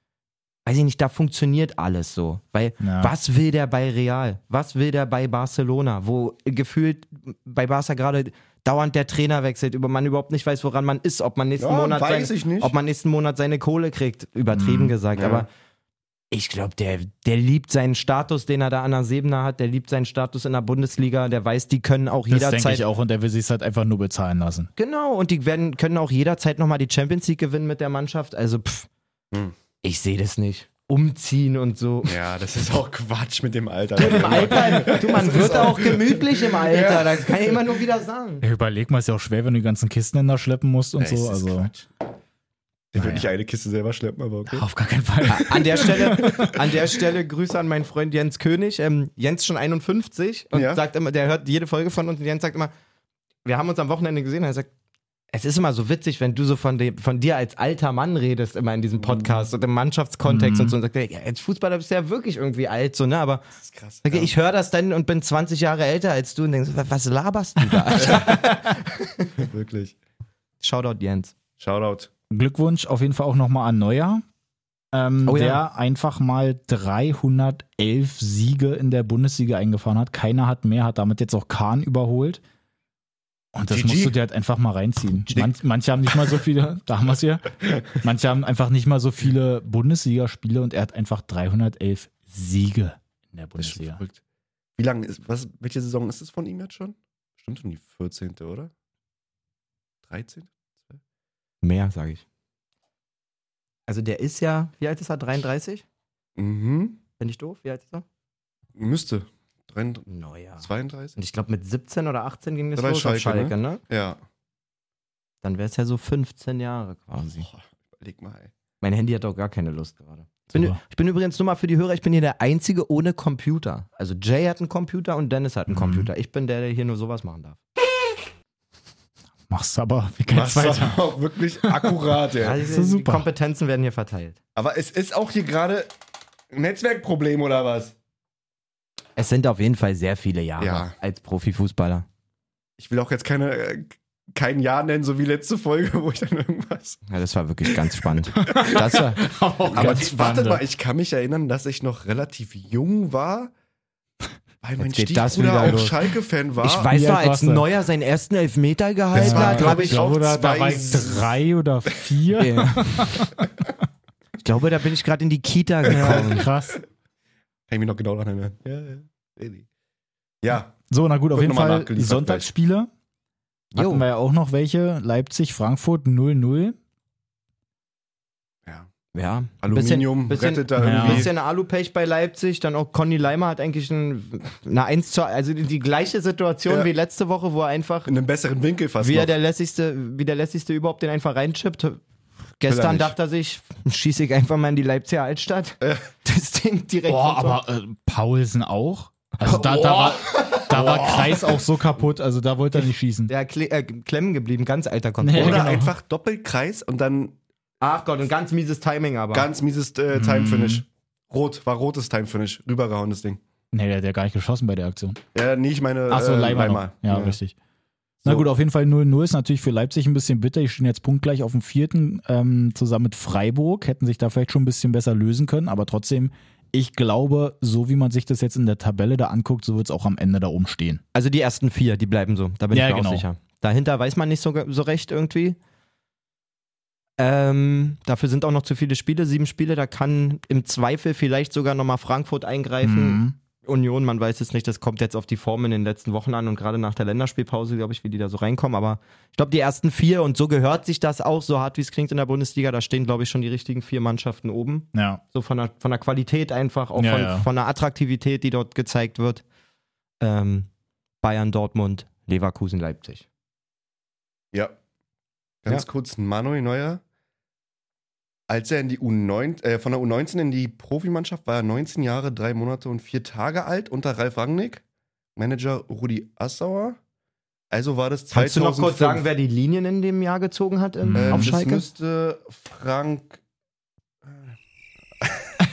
Speaker 4: weiß ich nicht, da funktioniert alles so. Weil,
Speaker 3: Ja.
Speaker 4: was will der bei Real? Was will der bei Barcelona? Wo gefühlt bei Barca gerade dauernd der Trainer wechselt, über man überhaupt nicht weiß, woran man ist, ob man nächsten
Speaker 2: Ja,
Speaker 4: Monat
Speaker 2: weiß
Speaker 4: sein-
Speaker 2: ich nicht.
Speaker 4: ob man nächsten Monat seine Kohle kriegt, übertrieben
Speaker 3: Mhm.
Speaker 4: gesagt.
Speaker 2: Ja.
Speaker 4: Aber ich glaube, der, der liebt seinen Status, den er da an der Sebener hat, der liebt seinen Status in der Bundesliga, der weiß, die können auch
Speaker 3: Das denke
Speaker 4: jederzeit
Speaker 3: ich auch und der will sich halt einfach nur bezahlen lassen.
Speaker 4: Genau, und die werden, können auch jederzeit nochmal die Champions League gewinnen mit der Mannschaft. Also, pff,
Speaker 2: Hm.
Speaker 4: ich sehe das nicht. Umziehen und so.
Speaker 2: ja, das ist auch Quatsch mit dem Alter.
Speaker 4: Im Alter, du, man wird auch gemütlich im Alter, das kann ich immer nur wieder sagen.
Speaker 3: Ja, überleg mal, ist ja auch schwer, wenn du die ganzen Kisten in da schleppen musst und
Speaker 2: Ja, es
Speaker 3: so.
Speaker 2: ist
Speaker 3: Also
Speaker 2: Quatsch. Der wird
Speaker 3: Naja.
Speaker 2: nicht eine Kiste selber schleppen, aber okay.
Speaker 3: auf gar keinen Fall.
Speaker 4: An der Stelle, an der Stelle Grüße an meinen Freund Jens König. Ähm, Jens schon 51 und
Speaker 2: Ja.
Speaker 4: sagt immer, der hört jede Folge von uns und Jens sagt immer, wir haben uns am Wochenende gesehen, er sagt, Es ist immer so witzig, wenn du so von, dem, von dir als alter Mann redest, immer in diesem Podcast und im Mannschaftskontext
Speaker 3: Mhm.
Speaker 4: und so und sagst, ja, als Fußballer bist du ja wirklich irgendwie alt, so, ne? Aber
Speaker 2: Das ist krass.
Speaker 4: okay, ich höre das dann und bin 20 Jahre älter als du und denke, so, was laberst du da? [LAUGHS]
Speaker 2: Wirklich.
Speaker 4: Shoutout Jens.
Speaker 2: Shoutout.
Speaker 3: Glückwunsch auf jeden Fall auch nochmal an Neuer, ähm,
Speaker 4: Oh ja.
Speaker 3: der einfach mal 311 Siege in der Bundesliga eingefahren hat. Keiner hat mehr, hat damit jetzt auch Kahn überholt. Und das
Speaker 2: GG.
Speaker 3: musst du dir halt einfach mal reinziehen. Man, manche haben nicht mal so viele, da haben wir es hier. Manche haben einfach nicht mal so viele Bundesligaspiele und er hat einfach 311 Siege in der Bundesliga.
Speaker 2: Wie lange ist, was, welche Saison ist es von ihm jetzt schon? Stimmt schon die 14. oder? 13?
Speaker 4: Mehr, sage ich. Also der ist ja, wie alt ist er? 33?
Speaker 2: Mhm.
Speaker 4: Bin ich doof? Wie alt ist er?
Speaker 2: Müsste. 33,
Speaker 4: Neuer.
Speaker 2: 32?
Speaker 4: Und ich glaube, mit 17 oder 18 ging das los
Speaker 2: Schalke,
Speaker 4: auf Schalke, ne?
Speaker 2: Ja.
Speaker 4: Dann wäre es ja so 15 Jahre quasi.
Speaker 2: Boah, überleg mal, ey.
Speaker 4: Mein Handy hat auch gar keine Lust gerade. Ich bin, ich bin übrigens nur mal für die Hörer, ich bin hier der Einzige ohne Computer. Also Jay hat einen Computer und Dennis hat einen
Speaker 3: Mhm.
Speaker 4: Computer. Ich bin der, der hier nur sowas machen darf.
Speaker 3: Machst aber wie kein
Speaker 2: Machst du
Speaker 3: zweiter.
Speaker 2: auch wirklich akkurat, ja.
Speaker 4: Also die
Speaker 3: super.
Speaker 4: Kompetenzen werden hier verteilt.
Speaker 2: Aber es ist auch hier gerade ein Netzwerkproblem oder was?
Speaker 4: Es sind auf jeden Fall sehr viele Jahre
Speaker 2: Ja.
Speaker 4: als Profifußballer.
Speaker 2: Ich will auch jetzt keine, äh, kein Jahr nennen, so wie letzte Folge, wo ich dann irgendwas.
Speaker 4: Ja, das war wirklich ganz spannend. [LAUGHS] Das war, [LAUGHS]
Speaker 2: Aber
Speaker 3: ganz spannend.
Speaker 2: mal, ich kann mich erinnern, dass ich noch relativ jung war, weil mein
Speaker 4: Jetzt geht das
Speaker 2: Stiefbruder
Speaker 4: wieder
Speaker 2: auch. Schalke-Fan war.
Speaker 4: ich weiß noch, als? Neuer seinen ersten Elfmeter gehalten hat,
Speaker 2: glaub
Speaker 4: habe
Speaker 3: ich
Speaker 4: ich.
Speaker 3: glaube, da, da war ich
Speaker 2: zwei-
Speaker 3: drei oder vier.
Speaker 4: Ja. Ich glaube, da bin ich gerade in die Kita gekommen.
Speaker 3: Krass.
Speaker 2: Kann ich mich noch genau daran erinnern. Ja, ja. Really. Ja,
Speaker 3: So, na gut, auf
Speaker 2: Wird
Speaker 3: jeden Fall Sonntagsspiele.
Speaker 4: Jo.
Speaker 3: Hatten wir ja auch noch welche. Leipzig, Frankfurt 0-0.
Speaker 2: Ja. Aluminium
Speaker 4: bisschen,
Speaker 2: rettet da
Speaker 3: Ja.
Speaker 4: Ein
Speaker 2: irgendwie.
Speaker 4: bisschen Alupech bei Leipzig, dann auch Conny Leimer hat eigentlich ein, eine 1 zu, also die gleiche Situation
Speaker 2: Ja.
Speaker 4: wie letzte Woche, wo er einfach,
Speaker 2: In einem besseren Winkel fast
Speaker 4: wie
Speaker 2: noch.
Speaker 4: der lässigste, wie der lässigste überhaupt den einfach reinchippt.
Speaker 2: Er
Speaker 4: Gestern dachte er sich, schieße ich einfach mal in die Leipziger Altstadt.
Speaker 2: Ja.
Speaker 4: Das Ding direkt
Speaker 3: Boah, aber äh, Paulsen auch. Also da, da, war, da war Kreis auch so kaputt, also da wollte er nicht schießen.
Speaker 4: Der kle äh, klemmen geblieben, ganz alter Controller.
Speaker 3: Ja,
Speaker 2: Oder
Speaker 3: genau.
Speaker 2: einfach Doppelkreis und dann
Speaker 4: Ach Gott, ein ganz mieses Timing aber.
Speaker 2: ganz mieses äh,
Speaker 3: Mhm.
Speaker 2: Time-Finish. Rot, war rotes Time-Finish. Rübergehauen, das Ding.
Speaker 3: Nee, der hat ja gar nicht geschossen bei der Aktion.
Speaker 2: Ja, nie, ich meine
Speaker 3: Achso,
Speaker 2: äh,
Speaker 3: Leimer.
Speaker 2: Leimer.
Speaker 3: Ja, richtig. Na
Speaker 2: So.
Speaker 3: gut, auf jeden Fall 0-0 ist natürlich für Leipzig ein bisschen bitter. Die stehen jetzt punktgleich auf dem vierten ähm, zusammen mit Freiburg. Hätten sich da vielleicht schon ein bisschen besser lösen können, aber trotzdem, ich glaube, so wie man sich das jetzt in der Tabelle da anguckt, so wird es auch am Ende da oben stehen.
Speaker 4: Also die ersten vier, die bleiben so. Da bin
Speaker 3: Ja,
Speaker 4: ich mir
Speaker 3: genau.
Speaker 4: auch sicher. Dahinter weiß man nicht so, so recht irgendwie. Ähm, dafür sind auch noch zu viele Spiele, sieben Spiele. Da kann im Zweifel vielleicht sogar nochmal Frankfurt eingreifen.
Speaker 3: Mhm.
Speaker 4: Union, man weiß es nicht, das kommt jetzt auf die Form in den letzten Wochen an und gerade nach der Länderspielpause, glaube ich, wie die da so reinkommen. Aber ich glaube, die ersten vier und so gehört sich das auch, so hart wie es klingt in der Bundesliga. Da stehen, glaube ich, schon die richtigen vier Mannschaften oben.
Speaker 3: Ja.
Speaker 4: So von der, von der Qualität einfach, auch
Speaker 3: Ja,
Speaker 4: von,
Speaker 3: ja.
Speaker 4: von der Attraktivität, die dort gezeigt wird. Ähm, Bayern, Dortmund, Leverkusen, Leipzig.
Speaker 2: Ja. Ganz kurz, Manuel Neuer. Als er in die U9, äh, von der U19 in die Profimannschaft war er 19 Jahre, drei Monate und vier Tage alt unter Ralf Rangnick, Manager Rudi Assauer. Also war das 2005.
Speaker 4: Kannst du noch kurz sagen, wer die Linien in dem Jahr gezogen hat in,
Speaker 3: Ähm,
Speaker 4: auf
Speaker 2: das
Speaker 4: Schalke?
Speaker 2: müsste Frank.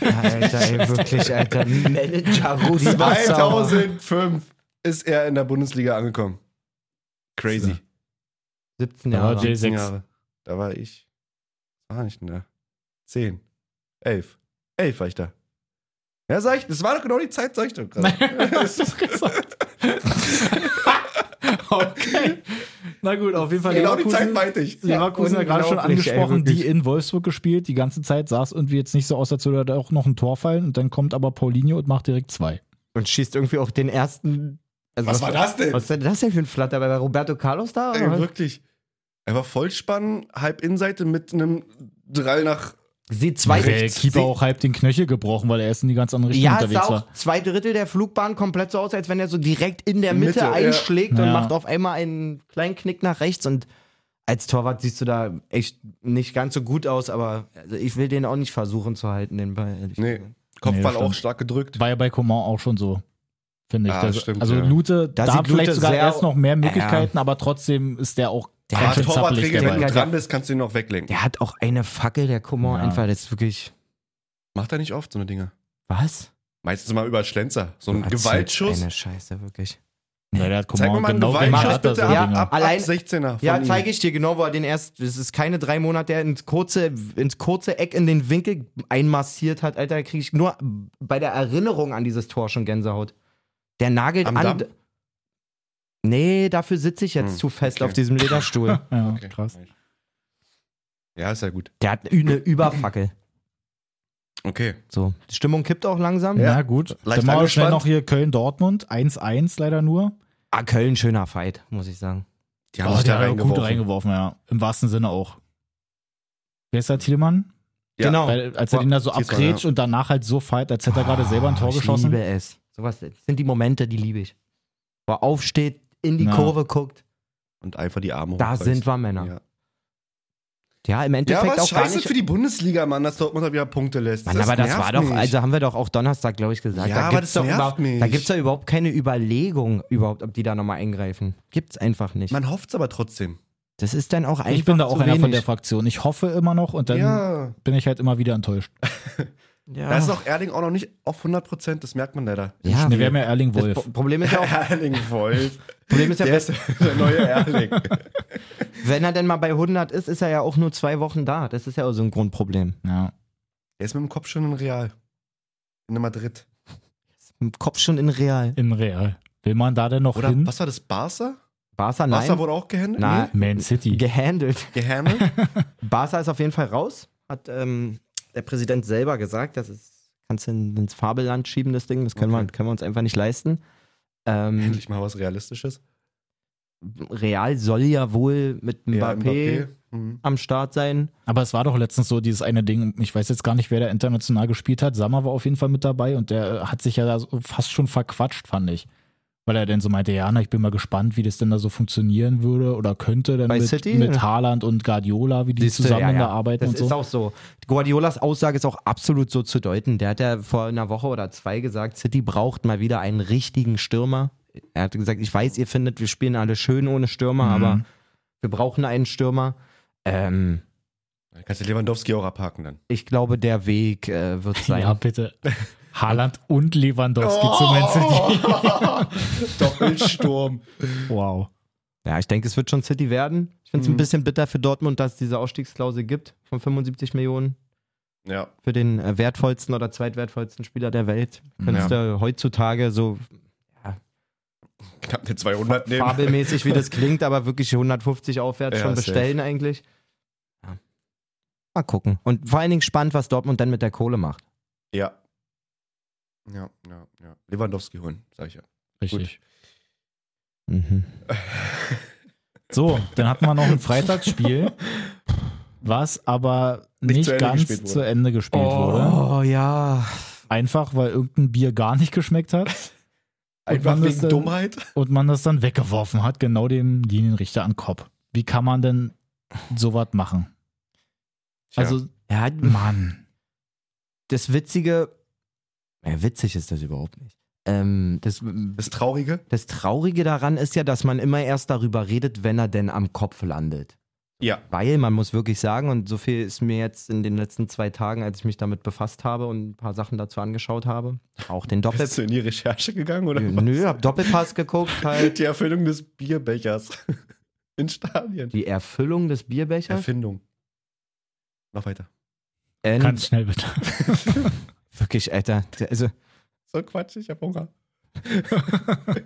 Speaker 4: Alter, ey, wirklich, Alter. [LAUGHS] Manager Rudi Assauer.
Speaker 2: 2005 ist er in der Bundesliga angekommen. Crazy.
Speaker 4: 17
Speaker 3: Ja,
Speaker 4: Jahre.
Speaker 3: Jay-
Speaker 2: 17
Speaker 3: sechs.
Speaker 2: Jahre. Da war ich. War ich denn 10. 11. 11 war ich da. Ja, sag ich, das war doch genau die Zeit, sag ich doch gerade. [LAUGHS]
Speaker 3: Hast du's gesagt? [LAUGHS] okay. Na gut, auf jeden Fall
Speaker 2: genau die Zeit
Speaker 3: Leverkusen.
Speaker 2: meinte ich.
Speaker 3: Leverkusen ja gerade schon
Speaker 4: unglaublich, ey,
Speaker 3: angesprochen, die in Wolfsburg gespielt. Die ganze Zeit sah es irgendwie jetzt nicht so aus, als würde da auch noch ein Tor fallen. Und dann kommt aber Paulinho und macht direkt zwei.
Speaker 4: Und schießt irgendwie auch den ersten. Also
Speaker 2: Was war das denn?
Speaker 4: Was ist denn das denn für ein Flatter? War Roberto Carlos da?
Speaker 2: Ey,
Speaker 4: Oder? was?
Speaker 2: wirklich. Er war Vollspann, halb Innenseite mit einem Drall nach.
Speaker 4: Sie zwei.
Speaker 3: Der. Keeper auch halb den Knöchel gebrochen, weil er erst in die ganz andere Richtung
Speaker 4: Ja,
Speaker 3: unterwegs
Speaker 4: sah auch
Speaker 3: war.
Speaker 4: zwei Drittel der Flugbahn komplett so aus, als wenn er so direkt in der Mitte,
Speaker 2: Mitte, ja.
Speaker 4: einschlägt und
Speaker 3: Ja.
Speaker 4: macht auf einmal einen kleinen Knick nach rechts und als Torwart siehst du da echt nicht ganz so gut aus, aber also ich will den auch nicht versuchen zu halten, den Ball. ehrlich
Speaker 2: Nee. Kopfball
Speaker 3: Nee,
Speaker 2: auch stark gedrückt.
Speaker 3: War ja bei Coman auch schon so. Finde ich.
Speaker 2: Ah,
Speaker 3: Das-
Speaker 2: stimmt,
Speaker 3: also
Speaker 2: ja.
Speaker 3: Lute,
Speaker 4: Da
Speaker 3: da,
Speaker 4: sieht
Speaker 3: vielleicht
Speaker 4: Lute
Speaker 3: sogar erst noch mehr Möglichkeiten, aber trotzdem ist der auch
Speaker 4: Der
Speaker 3: ganz schön zappelig
Speaker 2: Torwarträger, wenn du dran bist, kannst du ihn noch weglenken.
Speaker 4: Der hat auch eine Fackel, der Kummer
Speaker 3: Ja.
Speaker 4: einfach, das ist wirklich.
Speaker 2: Macht er nicht oft so eine Dinge.
Speaker 4: Was?
Speaker 2: Meistens mal über Schlenzer. So ein Gewaltschuss.
Speaker 4: Eine Scheiße, wirklich.
Speaker 3: Ja, der hat
Speaker 2: Zeig mir mal einen
Speaker 3: genau
Speaker 2: Gewaltschuss
Speaker 3: gemacht, das
Speaker 2: bitte
Speaker 3: so
Speaker 2: ab,
Speaker 3: Dinge.
Speaker 2: ab,
Speaker 4: Allein-
Speaker 2: ab 16er.
Speaker 4: Ja, zeige ich dir genau, wo er den erst, es ist keine drei Monate, der ins kurze, ins kurze Eck in den Winkel einmassiert hat, Alter, da kriege ich nur bei der Erinnerung an dieses Tor schon Gänsehaut. Der nagelt
Speaker 2: Am
Speaker 4: an.
Speaker 2: Damm?
Speaker 4: Nee, dafür sitze ich jetzt
Speaker 2: Hm,
Speaker 4: zu fest
Speaker 2: okay.
Speaker 4: auf diesem Lederstuhl. [LAUGHS]
Speaker 3: Ja,
Speaker 2: Okay.
Speaker 3: krass.
Speaker 2: Ja, ist ja gut.
Speaker 4: Der hat eine Überfackel.
Speaker 2: Okay.
Speaker 4: So, die Stimmung kippt auch langsam.
Speaker 2: Ja.
Speaker 3: Ja, gut.
Speaker 2: Leicht
Speaker 3: Dann machen wir schnell noch hier Köln-Dortmund. 1-1 leider nur.
Speaker 4: Ah, Köln, schöner Fight, muss ich sagen.
Speaker 2: Die haben
Speaker 3: Oh,
Speaker 2: sich da
Speaker 3: auch gut
Speaker 2: reingeworfen.
Speaker 3: reingeworfen, ja. Im wahrsten Sinne auch. Wer ist der Thielemann?
Speaker 2: Ja.
Speaker 4: Genau.
Speaker 3: Weil, als er den da so abgrätscht und danach halt so fight, als hätte er gerade selber ein Tor
Speaker 4: Oh, ich
Speaker 3: geschossen.
Speaker 4: liebe es. Sowas das sind die Momente, die liebe ich. Wo er aufsteht, in die
Speaker 3: Ja.
Speaker 4: Kurve guckt.
Speaker 2: Und einfach die Arme
Speaker 4: Da
Speaker 2: hochreißt.
Speaker 4: sind wir Männer. Ja,
Speaker 2: Ja,
Speaker 4: im
Speaker 2: ja
Speaker 4: Endeffekt
Speaker 2: aber
Speaker 4: auch gar
Speaker 2: scheiße
Speaker 4: nicht.
Speaker 2: für die Bundesliga, Mann, dass Dortmund da wieder Punkte lässt.
Speaker 4: Mann, aber das
Speaker 2: nervt
Speaker 4: war doch,
Speaker 2: mich.
Speaker 4: also haben wir doch auch Donnerstag, glaube ich, gesagt.
Speaker 2: Ja,
Speaker 4: da
Speaker 2: aber
Speaker 4: gibt's
Speaker 2: das
Speaker 4: doch
Speaker 2: nervt mich.
Speaker 4: Da gibt es ja überhaupt keine Überlegung, überhaupt, ob die da nochmal eingreifen. Gibt's einfach nicht.
Speaker 2: Man hofft es aber trotzdem.
Speaker 4: das ist dann auch einfach.
Speaker 3: Ich bin da auch einer von
Speaker 4: wenig.
Speaker 3: der Fraktion. Ich hoffe immer noch und dann
Speaker 2: ja.
Speaker 3: bin ich halt immer wieder enttäuscht. [LAUGHS]
Speaker 4: Ja.
Speaker 2: Da ist auch Erling auch noch nicht auf 100 Prozent, das merkt man leider.
Speaker 4: Ja,
Speaker 3: Ne, wir haben ja Erling
Speaker 4: das
Speaker 3: Wolf.
Speaker 4: Pro- Problem ist ja auch,
Speaker 2: Erling Wolf.
Speaker 4: Problem ist ja,
Speaker 2: Der ist der neue Erling. [LAUGHS]
Speaker 4: wenn er denn mal bei 100 ist, ist er ja auch nur zwei Wochen da. Das ist ja auch so ein Grundproblem.
Speaker 3: Ja.
Speaker 2: Der ist mit dem Kopf schon in Real. In Madrid.
Speaker 4: Im Kopf schon in Real.
Speaker 3: Im Real. Will man da denn noch
Speaker 2: Oder
Speaker 3: hin?
Speaker 2: was war das? Barca?
Speaker 4: Barca, nein.
Speaker 2: Barca wurde auch gehandelt?
Speaker 4: Nein.
Speaker 3: Man City.
Speaker 4: Gehandelt.
Speaker 2: Nee? Gehandelt? [LAUGHS]
Speaker 4: Barca ist auf jeden Fall raus. Hat ähm, der Präsident selber gesagt, das ist, kannst du in- ins Fabelland schieben, das Ding. Das können,
Speaker 2: Okay.
Speaker 4: wir, können wir uns einfach nicht leisten. Ähm,
Speaker 2: Endlich mal was Realistisches.
Speaker 4: Real soll ja wohl mit Mbappé,
Speaker 2: Ja, Mbappé. Mhm.
Speaker 4: am Start sein.
Speaker 3: Aber es war doch letztens so dieses eine Ding, ich weiß jetzt gar nicht, wer da international gespielt hat. Sammer war auf jeden Fall mit dabei und der hat sich ja da so fast schon verquatscht, fand ich. Weil er dann so meinte, ja, na, ich bin mal gespannt, wie das denn da so funktionieren würde oder könnte dann
Speaker 4: Bei
Speaker 3: mit,
Speaker 4: City?
Speaker 3: mit Haaland und Guardiola, wie die
Speaker 4: Siehste,
Speaker 3: zusammen
Speaker 4: ja, ja.
Speaker 3: da arbeiten
Speaker 4: Das
Speaker 3: und so.
Speaker 4: ist auch so. Guardiolas Aussage ist auch absolut so zu deuten. Der hat ja vor einer Woche oder zwei gesagt, City braucht mal wieder einen richtigen Stürmer. Er hat gesagt, ich weiß, ihr findet, wir spielen alle schön ohne Stürmer,
Speaker 3: Mhm.
Speaker 4: aber wir brauchen einen Stürmer. Ähm,
Speaker 2: Dann kannst du Lewandowski auch abhaken dann.
Speaker 4: ich glaube, der Weg äh, wird [LAUGHS] sein.
Speaker 3: Ja, bitte. [LAUGHS] Haaland und Lewandowski
Speaker 2: Oh.
Speaker 3: zu Man City. [LAUGHS]
Speaker 2: Doppelsturm.
Speaker 3: Wow.
Speaker 4: Ja, ich denke, es wird schon City werden. Ich finde es ein
Speaker 2: Mhm.
Speaker 4: bisschen bitter für Dortmund, dass es diese Ausstiegsklausel gibt von 75 Millionen
Speaker 2: Ja.
Speaker 4: für den äh, wertvollsten oder zweitwertvollsten Spieler der Welt. Könntest du heutzutage so
Speaker 2: Knapp den 200 nehmen.
Speaker 4: fabelmäßig, wie das [LAUGHS] klingt, aber wirklich 150 aufwärts
Speaker 2: Ja,
Speaker 4: schon
Speaker 2: safe.
Speaker 4: bestellen eigentlich. Ja. Mal gucken. Und vor allen Dingen spannend, was Dortmund dann mit der Kohle macht.
Speaker 2: Ja. Ja, ja, ja. Lewandowski holen, sag ich ja.
Speaker 3: Richtig.
Speaker 4: Mhm. [LAUGHS]
Speaker 3: So, dann hatten wir noch ein Freitagsspiel, [LAUGHS] was aber
Speaker 2: Nicht
Speaker 3: nicht,
Speaker 2: zu
Speaker 3: ganz zu Ende gespielt wurde.
Speaker 4: Oh ja.
Speaker 3: Einfach, weil irgendein Bier gar nicht geschmeckt hat [LAUGHS]
Speaker 2: Einfach wegen
Speaker 3: dann-
Speaker 2: Dummheit.
Speaker 3: und man das dann weggeworfen hat, genau dem Linienrichter an den Kopf. Wie kann man denn sowas machen?
Speaker 2: Tja.
Speaker 3: Also,
Speaker 4: Ja,
Speaker 3: Mann.
Speaker 4: das Witzige, ja, witzig ist das überhaupt nicht. Ähm, das,
Speaker 2: Das Traurige.
Speaker 4: das Traurige daran ist ja, dass man immer erst darüber redet, wenn er denn am Kopf landet.
Speaker 2: Ja.
Speaker 4: Weil man muss wirklich sagen, und so viel ist mir jetzt in den letzten zwei Tagen, als ich mich damit befasst habe und ein paar Sachen dazu angeschaut habe, auch den Doppel
Speaker 2: Bist du in die Recherche gegangen oder was?
Speaker 4: Nö, hab Doppelpass geguckt, halt
Speaker 2: Die Erfüllung des Bierbechers. [LAUGHS] In Stadien.
Speaker 4: die Erfüllung des Bierbechers.
Speaker 2: Erfindung. Noch weiter.
Speaker 4: Ähm,
Speaker 3: Ganz schnell bitte. [LAUGHS]
Speaker 4: wirklich, Alter. Also,
Speaker 2: So Quatsch, ich hab Hunger. [LAUGHS] [LAUGHS]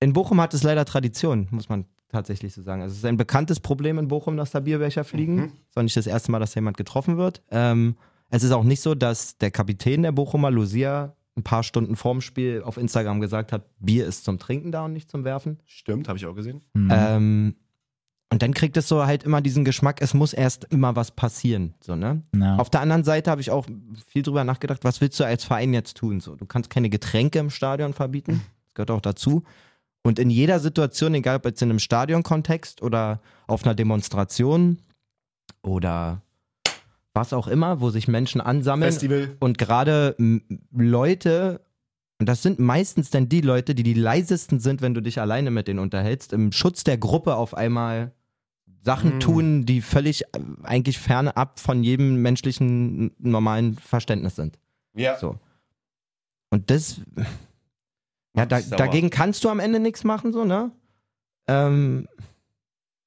Speaker 4: in Bochum hat es leider Tradition, muss man tatsächlich so sagen. Also es ist ein bekanntes Problem in Bochum, dass da Bierbecher fliegen.
Speaker 2: Mhm.
Speaker 4: Es ist auch nicht das erste Mal, dass jemand getroffen wird. Ähm, es ist auch nicht so, dass der Kapitän der Bochumer, Lucia, ein paar Stunden vorm Spiel auf Instagram gesagt hat, Bier ist zum Trinken da und nicht zum Werfen.
Speaker 2: Stimmt, habe ich auch gesehen.
Speaker 3: Hm.
Speaker 4: Ähm, und dann kriegt es so halt immer diesen Geschmack, es muss erst immer was passieren. So, ne?
Speaker 3: ja.
Speaker 4: Auf der anderen Seite habe ich auch viel drüber nachgedacht, was willst du als Verein jetzt tun? So, du kannst keine Getränke im Stadion verbieten, das gehört auch dazu. Und in jeder Situation, egal ob jetzt in einem Stadionkontext oder auf einer Demonstration oder was auch immer, wo sich Menschen ansammeln
Speaker 2: Festival.
Speaker 4: und gerade Leute Und das sind meistens dann die Leute, die die leisesten sind, wenn du dich alleine mit denen unterhältst, im Schutz der Gruppe auf einmal Sachen
Speaker 2: Mm.
Speaker 4: tun, die völlig äh, eigentlich fernab von jedem menschlichen normalen Verständnis sind.
Speaker 2: Ja.
Speaker 4: So. Und das, [LAUGHS] ja, da, dagegen kannst du am Ende nichts machen, so, ne? Ähm,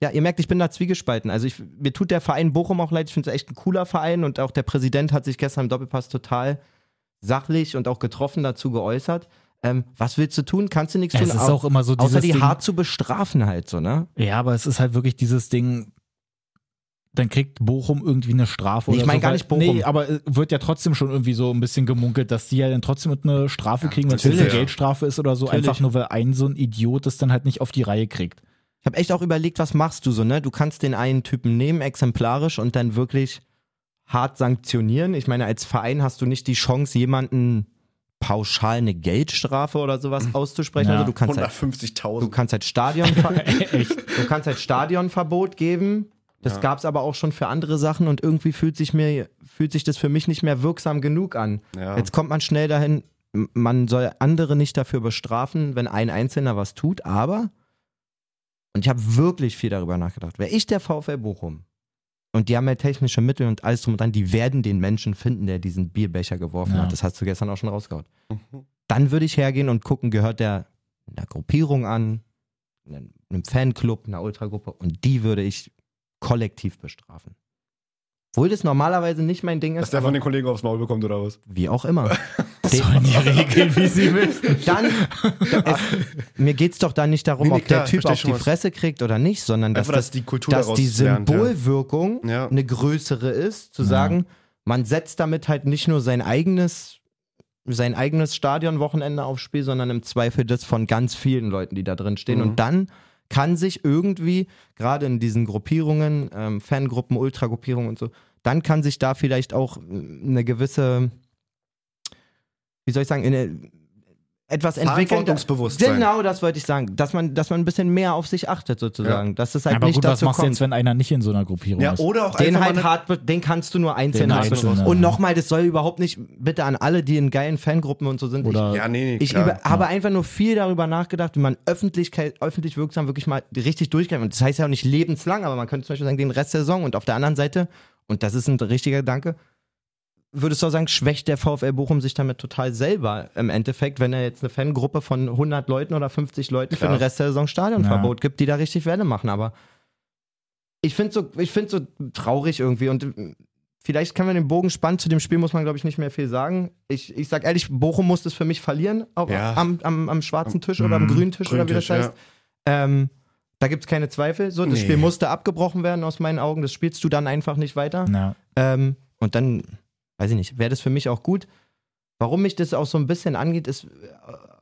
Speaker 4: ja, ihr merkt, ich bin da zwiegespalten. Also ich, mir tut der Verein Bochum auch leid. Ich finde es echt ein cooler Verein und auch der Präsident hat sich gestern im Doppelpass total sachlich und auch getroffen dazu geäußert. Ähm, was willst du tun? Kannst du nichts
Speaker 3: Es
Speaker 4: tun?
Speaker 3: ist auch immer so
Speaker 4: außer die
Speaker 3: Ding,
Speaker 4: hart zu bestrafen halt so, ne?
Speaker 3: Ja, aber es ist halt wirklich dieses Ding, dann kriegt Bochum irgendwie eine Strafe
Speaker 4: Nee, ich
Speaker 3: oder
Speaker 4: mein
Speaker 3: so,
Speaker 4: gar nicht Bochum.
Speaker 3: Nee, aber äh, wird ja trotzdem schon irgendwie so ein bisschen gemunkelt, dass die ja dann trotzdem eine Strafe kriegen, wenn es eine
Speaker 2: natürlich.
Speaker 3: Geldstrafe ist oder so,
Speaker 4: Natürlich.
Speaker 3: einfach nur weil ein so ein Idiot das dann halt nicht auf die Reihe kriegt.
Speaker 4: Ich habe echt auch überlegt, was machst du so, ne? Du kannst den einen Typen nehmen, exemplarisch, und dann wirklich hart sanktionieren. Ich meine, als Verein hast du nicht die Chance, jemanden pauschal eine Geldstrafe oder sowas auszusprechen.
Speaker 3: Ja.
Speaker 4: Also du kannst halt,
Speaker 2: 150.000.
Speaker 4: du kannst halt Stadion, [LAUGHS] du kannst halt Stadionverbot geben. Das
Speaker 2: Ja.
Speaker 4: gab's aber auch schon für andere Sachen und irgendwie fühlt sich mir fühlt sich das für mich nicht mehr wirksam genug an.
Speaker 2: Ja.
Speaker 4: Jetzt kommt man schnell dahin, man soll andere nicht dafür bestrafen, wenn ein Einzelner was tut, aber, und ich habe wirklich viel darüber nachgedacht, wäre ich der VfL Bochum und die haben ja technische Mittel und alles drum und dran, die werden den Menschen finden, der diesen Bierbecher geworfen
Speaker 3: Ja.
Speaker 4: hat. Das hast du gestern auch schon rausgehauen.
Speaker 2: Mhm.
Speaker 4: Dann würde ich hergehen und gucken, gehört der einer Gruppierung an, einem einem Fanclub, einer Ultragruppe und die würde ich kollektiv bestrafen. Obwohl das normalerweise nicht mein Ding
Speaker 2: Dass
Speaker 4: ist,
Speaker 2: der
Speaker 4: aber
Speaker 2: von den Kollegen aufs Maul bekommt oder was?
Speaker 4: wie auch immer. [LAUGHS]
Speaker 3: Sollen die [LAUGHS] regeln, wie sie müssen.
Speaker 4: dann, es, mir geht es doch da nicht darum,
Speaker 2: Nee, nee,
Speaker 4: ob der
Speaker 2: klar,
Speaker 4: Typ
Speaker 2: versteh
Speaker 4: auf die
Speaker 2: was.
Speaker 4: Fresse kriegt oder nicht, sondern dass,
Speaker 2: Einfach, dass
Speaker 4: das,
Speaker 2: die Kultur
Speaker 4: dass die
Speaker 2: lernt.
Speaker 4: Symbolwirkung
Speaker 2: Ja.
Speaker 4: eine größere ist, zu
Speaker 3: Ja.
Speaker 4: sagen, man setzt damit halt nicht nur sein eigenes sein eigenes Stadionwochenende aufs Spiel, sondern im Zweifel das von ganz vielen Leuten, die da drin stehen.
Speaker 2: Mhm.
Speaker 4: Und dann kann sich irgendwie, gerade in diesen Gruppierungen, ähm, Fangruppen, Ultragruppierungen und so, dann kann sich da vielleicht auch äh, eine gewisse, wie soll ich sagen, eine, etwas entwickeln.
Speaker 2: Verantwortungsbewusstsein.
Speaker 4: Genau, das wollte ich sagen. Dass man, dass man ein bisschen mehr auf sich achtet, sozusagen. Dass es halt
Speaker 3: aber
Speaker 4: nicht
Speaker 3: gut, was
Speaker 4: dazu
Speaker 3: machst du jetzt, wenn einer nicht in so einer Gruppierung
Speaker 2: Ja,
Speaker 3: ist?
Speaker 2: oder auch
Speaker 4: Den halt hart, den kannst du nur einzeln
Speaker 3: einzeln, ja.
Speaker 4: Und nochmal, das soll überhaupt nicht, bitte an alle, die in geilen Fangruppen und so sind.
Speaker 3: Oder
Speaker 2: eine, Ja, nee, nee,
Speaker 4: ich ich über, habe einfach nur viel darüber nachgedacht, wie man Öffentlichkeit, öffentlich wirksam wirklich mal richtig durchgreift. Und das heißt ja auch nicht lebenslang, aber man könnte zum Beispiel sagen, den Rest der Saison. Und auf der anderen Seite, und das ist ein richtiger Gedanke, würdest du auch sagen, schwächt der VfL Bochum sich damit total selber im Endeffekt, wenn er jetzt eine Fangruppe von 100 Leuten oder 50 Leuten für
Speaker 2: Klar.
Speaker 4: den Rest der Saison Stadionverbot gibt, die da richtig Welle machen. Aber ich finde so, ich finde so traurig irgendwie und äh, vielleicht können wir den Bogen spannen. Zu dem Spiel muss man, glaube ich, nicht mehr viel sagen. Ich, ich sag ehrlich, Bochum muss das für mich verlieren, auch
Speaker 2: Ja.
Speaker 4: am, am, am schwarzen Tisch oder am
Speaker 3: Mhm.
Speaker 4: grünen Tisch oder wie das heißt. Ähm, da gibt es keine Zweifel. So, das
Speaker 2: Nee.
Speaker 4: Spiel musste abgebrochen werden aus meinen Augen. Das spielst du dann einfach nicht weiter.
Speaker 3: Ja.
Speaker 4: Ähm, und dann, weiß ich nicht, wäre das für mich auch gut. Warum mich das auch so ein bisschen angeht, ist äh,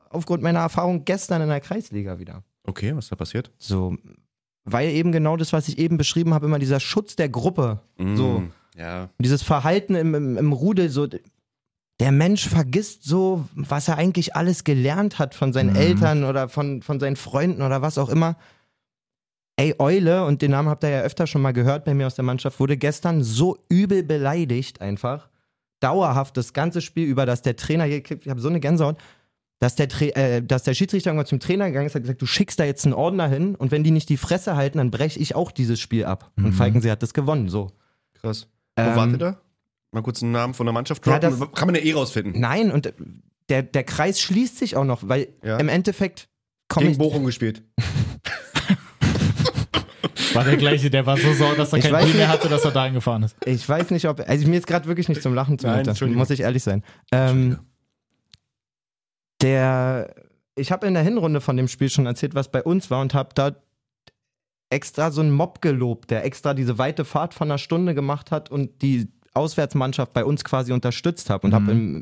Speaker 4: aufgrund meiner Erfahrung gestern in der Kreisliga wieder.
Speaker 2: Okay, was ist da passiert?
Speaker 4: So, weil eben genau das, was ich eben beschrieben habe, immer dieser Schutz der Gruppe, so,
Speaker 2: Mm, Ja.
Speaker 4: dieses Verhalten im, im, im Rudel, so, der Mensch vergisst so, was er eigentlich alles gelernt hat von seinen
Speaker 3: Mhm.
Speaker 4: Eltern oder von, von seinen Freunden oder was auch immer. Ey, Eule, und den Namen habt ihr ja öfter schon mal gehört bei mir aus der Mannschaft, wurde gestern so übel beleidigt einfach. Dauerhaft das ganze Spiel über, dass der Trainer hier, ich habe so eine Gänsehaut, dass der, Tra äh, dass der Schiedsrichter irgendwann zum Trainer gegangen ist, hat gesagt, du schickst da jetzt einen Ordner hin und wenn die nicht die Fresse halten, dann breche ich auch dieses Spiel ab. Und
Speaker 3: Mhm.
Speaker 4: Falkensee hat das gewonnen, so.
Speaker 2: Krass. Wo
Speaker 4: Ähm,
Speaker 2: wart ihr da? Mal kurz einen Namen von der Mannschaft
Speaker 4: Ja,
Speaker 2: droppen.
Speaker 4: das-
Speaker 2: Kann man ja eh rausfinden.
Speaker 4: Nein, und der, der Kreis schließt sich auch noch, weil
Speaker 2: Ja.
Speaker 4: im Endeffekt komme
Speaker 2: Gegen
Speaker 4: ich.
Speaker 2: Bochum gespielt. [LAUGHS]
Speaker 3: War der gleiche, der war so sauer, dass er
Speaker 4: Ich
Speaker 3: kein
Speaker 4: weiß
Speaker 3: Bier mehr
Speaker 4: nicht.
Speaker 3: hatte, dass er da hingefahren ist.
Speaker 4: Ich weiß nicht, ob. Also mir ist gerade wirklich nicht zum Lachen
Speaker 2: Nein,
Speaker 4: zumute, muss ich ehrlich sein. Ähm, der. Ich habe in der Hinrunde von dem Spiel schon erzählt, was bei uns war und habe da extra so einen Mob gelobt, der extra diese weite Fahrt von einer Stunde gemacht hat und die Auswärtsmannschaft bei uns quasi unterstützt hat und
Speaker 3: Mhm.
Speaker 4: habe in,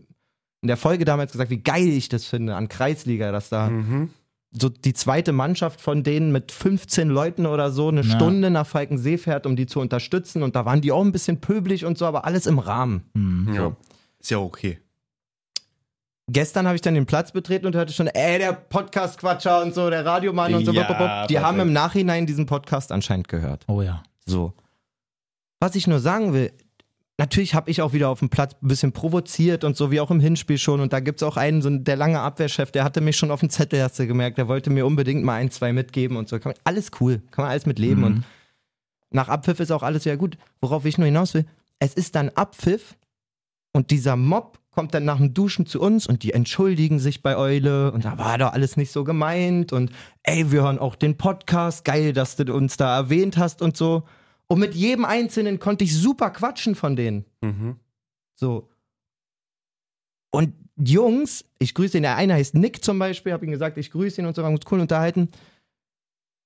Speaker 4: in der Folge damals gesagt, wie geil ich das finde an Kreisliga, dass da
Speaker 2: Mhm.
Speaker 4: So die zweite Mannschaft von denen mit 15 Leuten oder so eine
Speaker 3: Ja.
Speaker 4: Stunde nach Falkensee fährt, um die zu unterstützen. Und da waren die auch ein bisschen pöbelig und so, aber alles im Rahmen.
Speaker 3: Hm.
Speaker 2: Ja. Ist ja okay.
Speaker 4: Gestern habe ich dann den Platz betreten und hörte schon, ey, der Podcast-Quatscher und so, der Radiomann und so.
Speaker 2: Ja.
Speaker 4: Die haben im Nachhinein diesen Podcast anscheinend gehört.
Speaker 3: Oh ja.
Speaker 4: So. Was ich nur sagen will, natürlich habe ich auch wieder auf dem Platz ein bisschen provoziert und so, wie auch im Hinspiel schon. Und da gibt's auch einen, so der lange Abwehrchef, der hatte mich schon auf dem Zettel, hast du gemerkt, der wollte mir unbedingt mal ein, zwei mitgeben und so. Man, alles cool, kann man alles mit leben. Und nach Abpfiff ist auch alles wieder gut. Worauf ich nur hinaus will, es ist dann Abpfiff und dieser Mob kommt dann nach dem Duschen zu uns und die entschuldigen sich bei Eule und da war doch alles nicht so gemeint und ey, wir hören auch den Podcast, geil, dass du uns da erwähnt hast und so. Und mit jedem Einzelnen konnte ich super quatschen von denen.
Speaker 2: Mhm.
Speaker 4: So. Und Jungs, ich grüße ihn, der eine heißt Nick zum Beispiel, habe ihm gesagt, ich grüße ihn und so, wir haben uns cool unterhalten.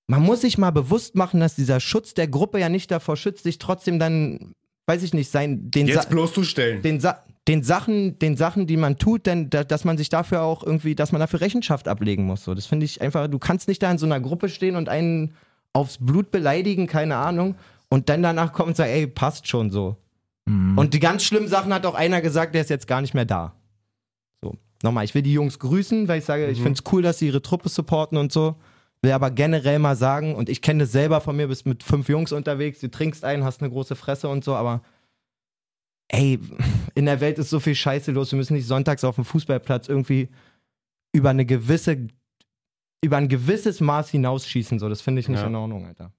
Speaker 4: Man muss sich mal bewusst machen, dass dieser Schutz der Gruppe ja nicht davor schützt, sich trotzdem dann, weiß ich nicht, sein, den, Sa
Speaker 2: Jetzt bloßzustellen.
Speaker 4: den, Sa den Sachen, den Sachen, die man tut, denn da, dass man sich dafür auch irgendwie, dass man dafür Rechenschaft ablegen muss. So, das finde ich einfach, du kannst nicht da in so einer Gruppe stehen und einen aufs Blut beleidigen, keine Ahnung, und dann danach kommen und sagen, ey, passt schon so.
Speaker 3: Mhm.
Speaker 4: Und die ganz schlimmen Sachen hat auch einer gesagt, der ist jetzt gar nicht mehr da. So, nochmal, ich will die Jungs grüßen, weil ich sage, ich finde es cool, dass sie ihre Truppe supporten und so. Will aber generell mal sagen, und ich kenne das selber von mir, bist mit fünf Jungs unterwegs, du trinkst einen, hast eine große Fresse und so, aber ey, [LAUGHS] in der Welt ist so viel Scheiße los, wir müssen nicht sonntags auf dem Fußballplatz irgendwie über eine gewisse, über ein gewisses Maß hinausschießen, so, das finde ich nicht
Speaker 2: Ja.
Speaker 4: in Ordnung, Alter.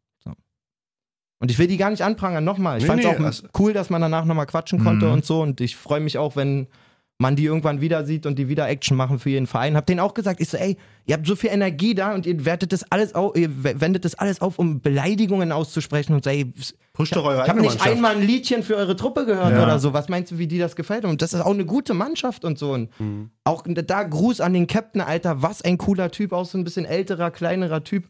Speaker 4: Und ich will die gar nicht anprangern, nochmal. Ich
Speaker 2: Nee,
Speaker 4: fand es
Speaker 2: nee,
Speaker 4: auch
Speaker 2: also-
Speaker 4: cool, dass man danach nochmal quatschen konnte
Speaker 3: Mhm.
Speaker 4: und so. Und ich freue mich auch, wenn man die irgendwann wieder sieht und die wieder Action machen für ihren Verein. Hab denen auch gesagt, ich so, ey, ihr habt so viel Energie da und ihr wertet das alles auf, ihr wendet das alles auf, um Beleidigungen auszusprechen und so, ey,
Speaker 2: Pusht doch eure
Speaker 4: ich habe nicht
Speaker 2: Mannschaft.
Speaker 4: einmal ein Liedchen für eure Truppe gehört
Speaker 3: Ja.
Speaker 4: oder so. Was meinst du, wie die das gefällt? Und das ist auch eine gute Mannschaft und so. Und
Speaker 2: Mhm.
Speaker 4: auch da Gruß an den Captain, Alter, was ein cooler Typ, auch so ein bisschen älterer, kleinerer Typ.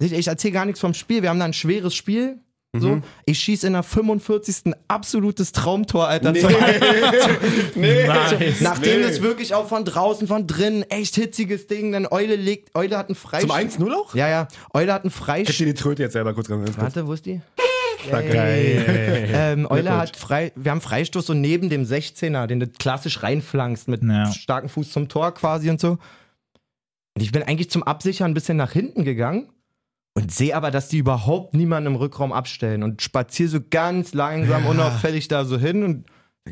Speaker 4: Ich, ich erzähle gar nichts vom Spiel. Wir haben da ein schweres Spiel. So. Ich schieße in der 45. absolutes Traumtor, Alter.
Speaker 2: Nee. [LAUGHS]
Speaker 4: Zum- [LAUGHS]
Speaker 2: nee.
Speaker 3: Nice.
Speaker 4: Nachdem
Speaker 2: Nee.
Speaker 4: das wirklich auch von draußen, von drinnen, echt hitziges Ding, dann Eule legt, Eule hat einen
Speaker 2: Zum
Speaker 4: Freistoß.
Speaker 2: 1-0 auch?
Speaker 4: Ja, ja. Eule hat einen
Speaker 2: Ich
Speaker 4: Freistoß.
Speaker 2: dir die Tröte jetzt selber kurz kurz.
Speaker 4: Warte, wo ist die? [LAUGHS]
Speaker 3: Geil.
Speaker 4: Ähm, Euler hat frei, wir haben Freistoß so neben dem 16er, den du klassisch reinflankst mit
Speaker 3: Ja.
Speaker 4: starkem Fuß zum Tor quasi und so. Und ich bin eigentlich zum Absichern ein bisschen nach hinten gegangen und sehe aber, dass die überhaupt niemanden im Rückraum abstellen und spaziere so ganz langsam, unauffällig da so hin und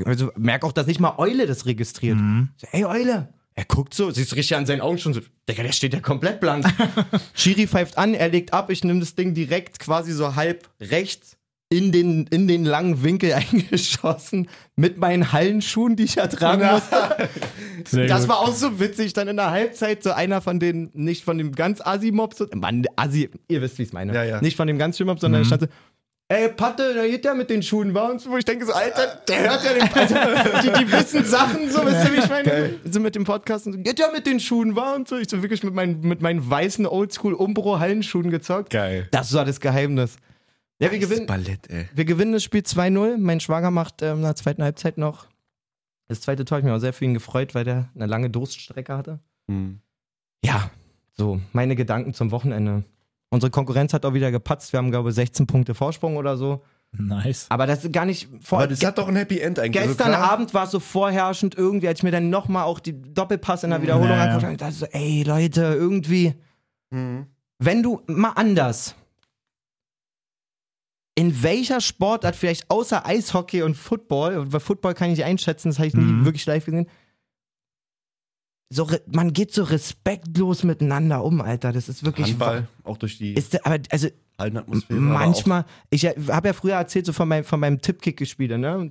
Speaker 4: also merke auch, dass nicht mal Eule das registriert.
Speaker 3: Mhm.
Speaker 4: So, ey Eule. Er guckt so, siehst du richtig an seinen Augen schon so, Digga, der steht ja komplett blank. [LAUGHS] Schiri pfeift an, er legt ab, ich nehme das Ding direkt quasi so halb rechts in den, in den langen Winkel [LAUGHS] eingeschossen mit meinen Hallenschuhen, die ich ja tragen musste. [LAUGHS]
Speaker 3: Sehr
Speaker 4: Das
Speaker 3: gut.
Speaker 4: war auch so witzig, dann in der Halbzeit so einer von den, nicht von dem ganz Assi-Mob, so, Mann, Assi, ihr wisst, wie ich es meine.
Speaker 2: Ja, ja.
Speaker 4: Nicht von dem ganz schlimmen Mob, sondern mhm. stand so, ey, Patte, da geht der mit den Schuhen, war uns, wo ich denke so, Alter, der hört ja den, also, die, die wissen Sachen, so, wisst ihr, wie ich meine? So mit dem Podcast und so, geht ja mit den Schuhen, war und so. Ich so wirklich mit meinen, mit meinen weißen Oldschool-Umbro-Hallenschuhen gezockt.
Speaker 2: Geil.
Speaker 4: Das war das Geheimnis. Ja, wir gewinnen,
Speaker 2: Ballett, ey.
Speaker 4: wir gewinnen das Spiel 2-0. Mein Schwager macht ähm, in der zweiten Halbzeit noch das zweite Tor. Ich mich auch sehr für ihn gefreut, weil der eine lange Durststrecke hatte.
Speaker 2: Hm.
Speaker 4: Ja, so, meine Gedanken zum Wochenende. Unsere Konkurrenz hat auch wieder gepatzt. Wir haben, glaube ich, 16 Punkte Vorsprung oder so.
Speaker 3: Nice.
Speaker 4: Aber das ist gar nicht vor.
Speaker 2: Aber das hat doch ein Happy End eigentlich. Also
Speaker 4: Gestern
Speaker 2: klar,
Speaker 4: Abend war es so vorherrschend irgendwie, als ich mir dann nochmal auch die Doppelpass in der Wiederholung
Speaker 3: Ja, ja.
Speaker 4: angeguckt habe. Ich dachte so, ey Leute, irgendwie,
Speaker 2: Mhm.
Speaker 4: wenn du mal anders. In welcher Sportart, vielleicht außer Eishockey und Football, weil Football kann ich nicht einschätzen, das habe ich nie
Speaker 3: Mhm.
Speaker 4: wirklich live gesehen. So, man geht so respektlos miteinander um, Alter. Das ist wirklich.
Speaker 2: Handball, auch durch die
Speaker 4: Ist, aber, also,
Speaker 2: Hallenatmosphäre.
Speaker 4: Manchmal, ich habe ja früher erzählt, so von, meinem von meinem Tippkick-Gespiele, ne?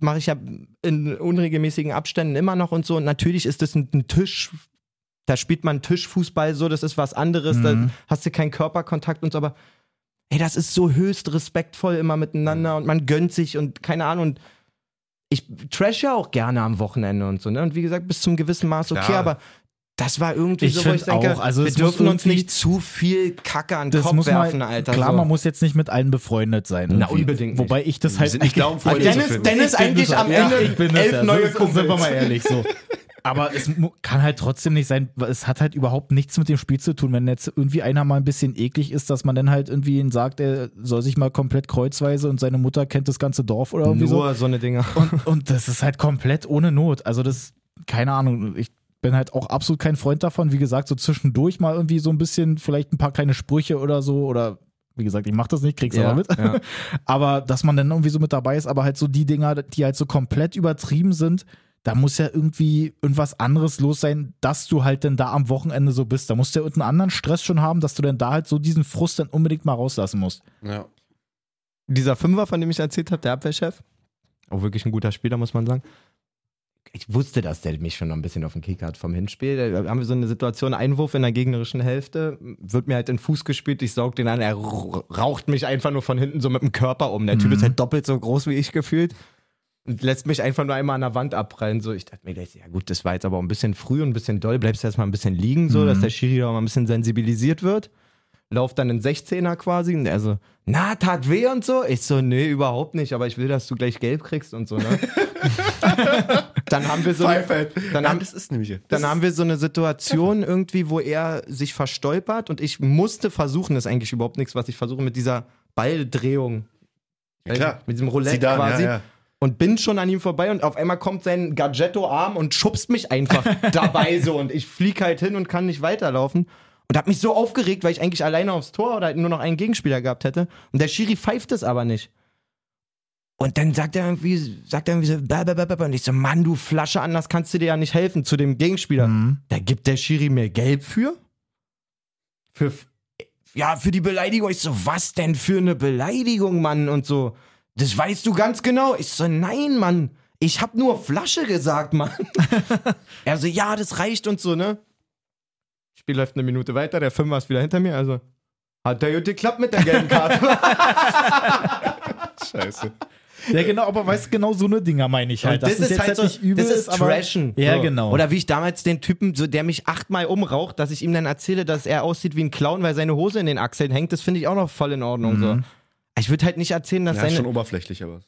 Speaker 4: Mache ich ja in unregelmäßigen Abständen immer noch und so. Und natürlich ist das ein, ein Tisch, da spielt man Tischfußball so, das ist was anderes, da
Speaker 3: Mhm.
Speaker 4: hast du keinen Körperkontakt und so, aber ey, das ist so höchst respektvoll immer miteinander und man gönnt sich und keine Ahnung. Und ich trash ja auch gerne am Wochenende und so, ne? Und wie gesagt, bis zum gewissen Maß okay,
Speaker 2: Klar.
Speaker 4: aber das war irgendwie
Speaker 3: Ich
Speaker 4: so, wo ich denke,
Speaker 3: auch, also
Speaker 4: wir dürfen uns nicht zu viel Kacke an den
Speaker 3: Das
Speaker 4: Kopf
Speaker 3: muss
Speaker 4: werfen,
Speaker 3: man,
Speaker 4: Alter.
Speaker 3: klar,
Speaker 4: so.
Speaker 3: man muss jetzt nicht mit allen befreundet sein.
Speaker 4: Na,
Speaker 3: irgendwie.
Speaker 4: unbedingt nicht.
Speaker 3: Wobei ich das
Speaker 2: Wir
Speaker 3: halt.
Speaker 2: sind nicht [LAUGHS] Freunde
Speaker 4: Dennis-. Dennis
Speaker 3: Ich bin
Speaker 4: eigentlich am
Speaker 3: ja,
Speaker 4: Ende
Speaker 3: ich bin das
Speaker 4: elf
Speaker 3: ja.
Speaker 4: neue
Speaker 3: so, ist- Sind wir mal ehrlich so. [LAUGHS] Aber es kann halt trotzdem nicht sein, es hat halt überhaupt nichts mit dem Spiel zu tun. Wenn jetzt irgendwie einer mal ein bisschen eklig ist, dass man dann halt irgendwie ihn sagt, er soll sich mal komplett kreuzweise und seine Mutter kennt das ganze Dorf oder irgendwie so.
Speaker 4: Nur so eine Dinger.
Speaker 3: Und, und das ist halt komplett ohne Not. Also das, keine Ahnung, ich bin halt auch absolut kein Freund davon. Wie gesagt, so zwischendurch mal irgendwie so ein bisschen, vielleicht ein paar kleine Sprüche oder so oder Wie gesagt, ich mach das nicht, krieg's
Speaker 4: Ja,
Speaker 3: aber mit.
Speaker 4: ja. [LAUGHS]
Speaker 3: Aber dass man dann irgendwie so mit dabei ist, aber halt so die Dinger, die halt so komplett übertrieben sind, da muss ja irgendwie irgendwas anderes los sein, dass du halt dann da am Wochenende so bist. Da musst du ja irgendeinen anderen Stress schon haben, dass du dann da halt so diesen Frust dann unbedingt mal rauslassen musst.
Speaker 2: Ja.
Speaker 4: Dieser Fünfer, von dem ich erzählt habe, der Abwehrchef, auch wirklich ein guter Spieler, muss man sagen. Ich wusste, dass der mich schon noch ein bisschen auf den Kick hat vom Hinspiel. Da haben wir so eine Situation, Einwurf in der gegnerischen Hälfte, wird mir halt in den Fuß gespielt, ich saug den an, er raucht mich einfach nur von hinten so mit dem Körper um. Der Typ ist halt doppelt so groß wie ich gefühlt und lässt mich einfach nur einmal an der Wand abprallen. So, ich dachte mir gleich, ja gut, das war jetzt aber auch ein bisschen früh und ein bisschen doll, bleibst erstmal ein bisschen liegen, so, dass der Schiri da mal ein bisschen sensibilisiert wird. Lauf dann in 16er quasi und er so, na, tat weh und so. Ich so, nee, überhaupt nicht, aber ich will, dass du gleich gelb kriegst und so, ne? [LAUGHS] dann haben wir so,
Speaker 2: Pfeifeld.
Speaker 4: dann
Speaker 2: ja,
Speaker 4: haben-
Speaker 2: das ist nämlich.
Speaker 4: Dann haben wir so eine Situation irgendwie, wo er sich verstolpert und ich musste versuchen, das ist eigentlich überhaupt nichts, was ich versuche, mit dieser Balldrehung.
Speaker 2: ja, klar.
Speaker 4: Mit diesem Roulette
Speaker 2: Zidane,
Speaker 4: quasi.
Speaker 2: Ja.
Speaker 4: Und bin schon an ihm vorbei und auf einmal kommt sein Gadgetto-Arm und schubst mich einfach [LAUGHS] dabei so und ich flieg halt hin und kann nicht weiterlaufen. Und hab mich so aufgeregt, weil ich eigentlich alleine aufs Tor oder halt nur noch einen Gegenspieler gehabt hätte. Und der Schiri pfeift es aber nicht. Und dann sagt er irgendwie, sagt er irgendwie so, blah. und ich so, Mann, du Flasche, anders kannst du dir ja nicht helfen zu dem Gegenspieler.
Speaker 3: Mhm.
Speaker 4: Da gibt der Schiri mir gelb für? Für, ja, für die Beleidigung. Ich so, was denn für eine Beleidigung, Mann? Und so, das weißt du ganz genau. Ich so, nein, Mann. Ich hab nur Flasche gesagt, Mann. [LAUGHS] er so, ja, das reicht und so, ne? Spiel läuft eine Minute weiter, der Fünfer ist wieder hinter mir, also hat der gut geklappt mit der gelben Karte. [LAUGHS]
Speaker 2: Scheiße.
Speaker 3: Ja, genau, aber weißt du, genau so eine Dinger meine ich halt.
Speaker 4: Und
Speaker 3: dass es jetzt halt nicht übel
Speaker 4: das ist
Speaker 3: aber,
Speaker 4: Trashen.
Speaker 3: Ja,
Speaker 4: So.
Speaker 3: genau.
Speaker 4: Oder wie ich damals den Typen, so, der mich achtmal umraucht, dass ich ihm dann erzähle, dass er aussieht wie ein Clown, weil seine Hose in den Achseln hängt, das finde ich auch noch voll in Ordnung. So. Ich würde halt nicht erzählen, dass
Speaker 2: Ja, schon
Speaker 4: seine.
Speaker 2: oberflächlich, aber.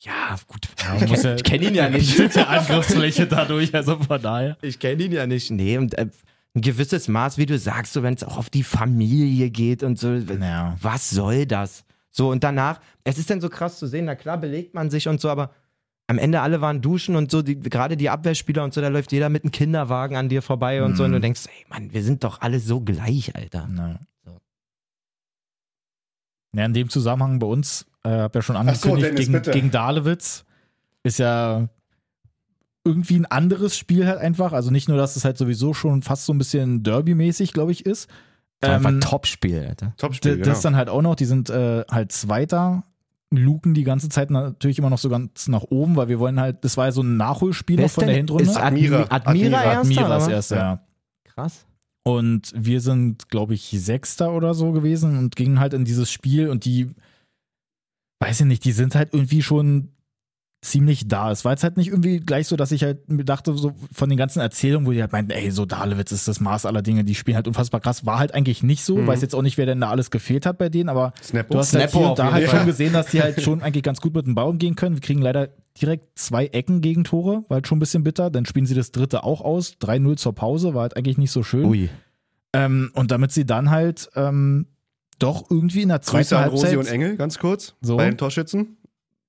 Speaker 4: Ja, gut.
Speaker 3: man muss ja-
Speaker 4: ich kenne ihn ja [LAUGHS] nicht.
Speaker 3: bietet ja Angriffsfläche dadurch, also von daher.
Speaker 4: Ich kenne ihn ja nicht. Nee, und äh, ein gewisses Maß, wie du sagst, so wenn es auch auf die Familie geht und so.
Speaker 3: Ja.
Speaker 4: Was soll das? So, und danach, es ist dann so krass zu sehen, na klar belegt man sich und so, aber am Ende alle waren duschen und so, die, gerade die Abwehrspieler und so, da läuft jeder mit einem Kinderwagen an dir vorbei und so, und du denkst, ey Mann, wir sind doch alle so gleich, Alter.
Speaker 3: Na. Ja, in dem Zusammenhang bei uns, äh, hab ja schon
Speaker 2: Ach so,
Speaker 3: angekündigt,
Speaker 2: Dennis,
Speaker 3: gegen,
Speaker 2: bitte.
Speaker 3: gegen Dalewitz ist ja irgendwie ein anderes Spiel halt einfach. Also nicht nur, dass es halt sowieso schon fast so ein bisschen Derby-mäßig, glaube ich, ist.
Speaker 4: Einfach
Speaker 3: Ähm,
Speaker 4: Top-Spiel, Alter.
Speaker 2: Topspiel, genau.
Speaker 3: Das dann halt auch noch, die sind äh, halt Zweiter, luken die ganze Zeit natürlich immer noch so ganz nach oben, weil wir wollen halt, das war ja so ein Nachholspiel noch von der Hinrunde.
Speaker 4: Ist Admira,
Speaker 2: Admira.
Speaker 4: Admira,
Speaker 2: Admira.
Speaker 4: erster,
Speaker 3: Admira ist erster, ja.
Speaker 4: Krass.
Speaker 3: Und wir sind, glaube ich, Sechster oder so gewesen und gingen halt in dieses Spiel und die, weiß ich nicht, die sind halt irgendwie schon ziemlich da. Es war jetzt halt nicht irgendwie gleich so, dass ich halt mir dachte, so von den ganzen Erzählungen, wo die halt meinten, ey, so Dalewitz ist das Maß aller Dinge, die spielen halt unfassbar krass. War halt eigentlich nicht so.
Speaker 2: Mhm.
Speaker 3: Weiß jetzt auch nicht, wer denn da alles gefehlt hat bei denen, aber
Speaker 2: Snappo.
Speaker 3: du hast halt
Speaker 4: Snappo
Speaker 3: hier und da halt schon gesehen, dass die halt schon eigentlich ganz gut mit dem Ball umgehen können. Wir kriegen leider direkt zwei Ecken gegen Tore, war halt schon ein bisschen bitter. Dann spielen sie das dritte auch aus. 3-0 zur Pause, war halt eigentlich nicht so schön.
Speaker 4: Ui.
Speaker 3: Ähm, und damit sie dann halt ähm, doch irgendwie in der zweiten
Speaker 2: Grüße an
Speaker 3: Halbzeit.
Speaker 2: Rosi und Engel, ganz kurz.
Speaker 3: So.
Speaker 2: Bei den Torschützen.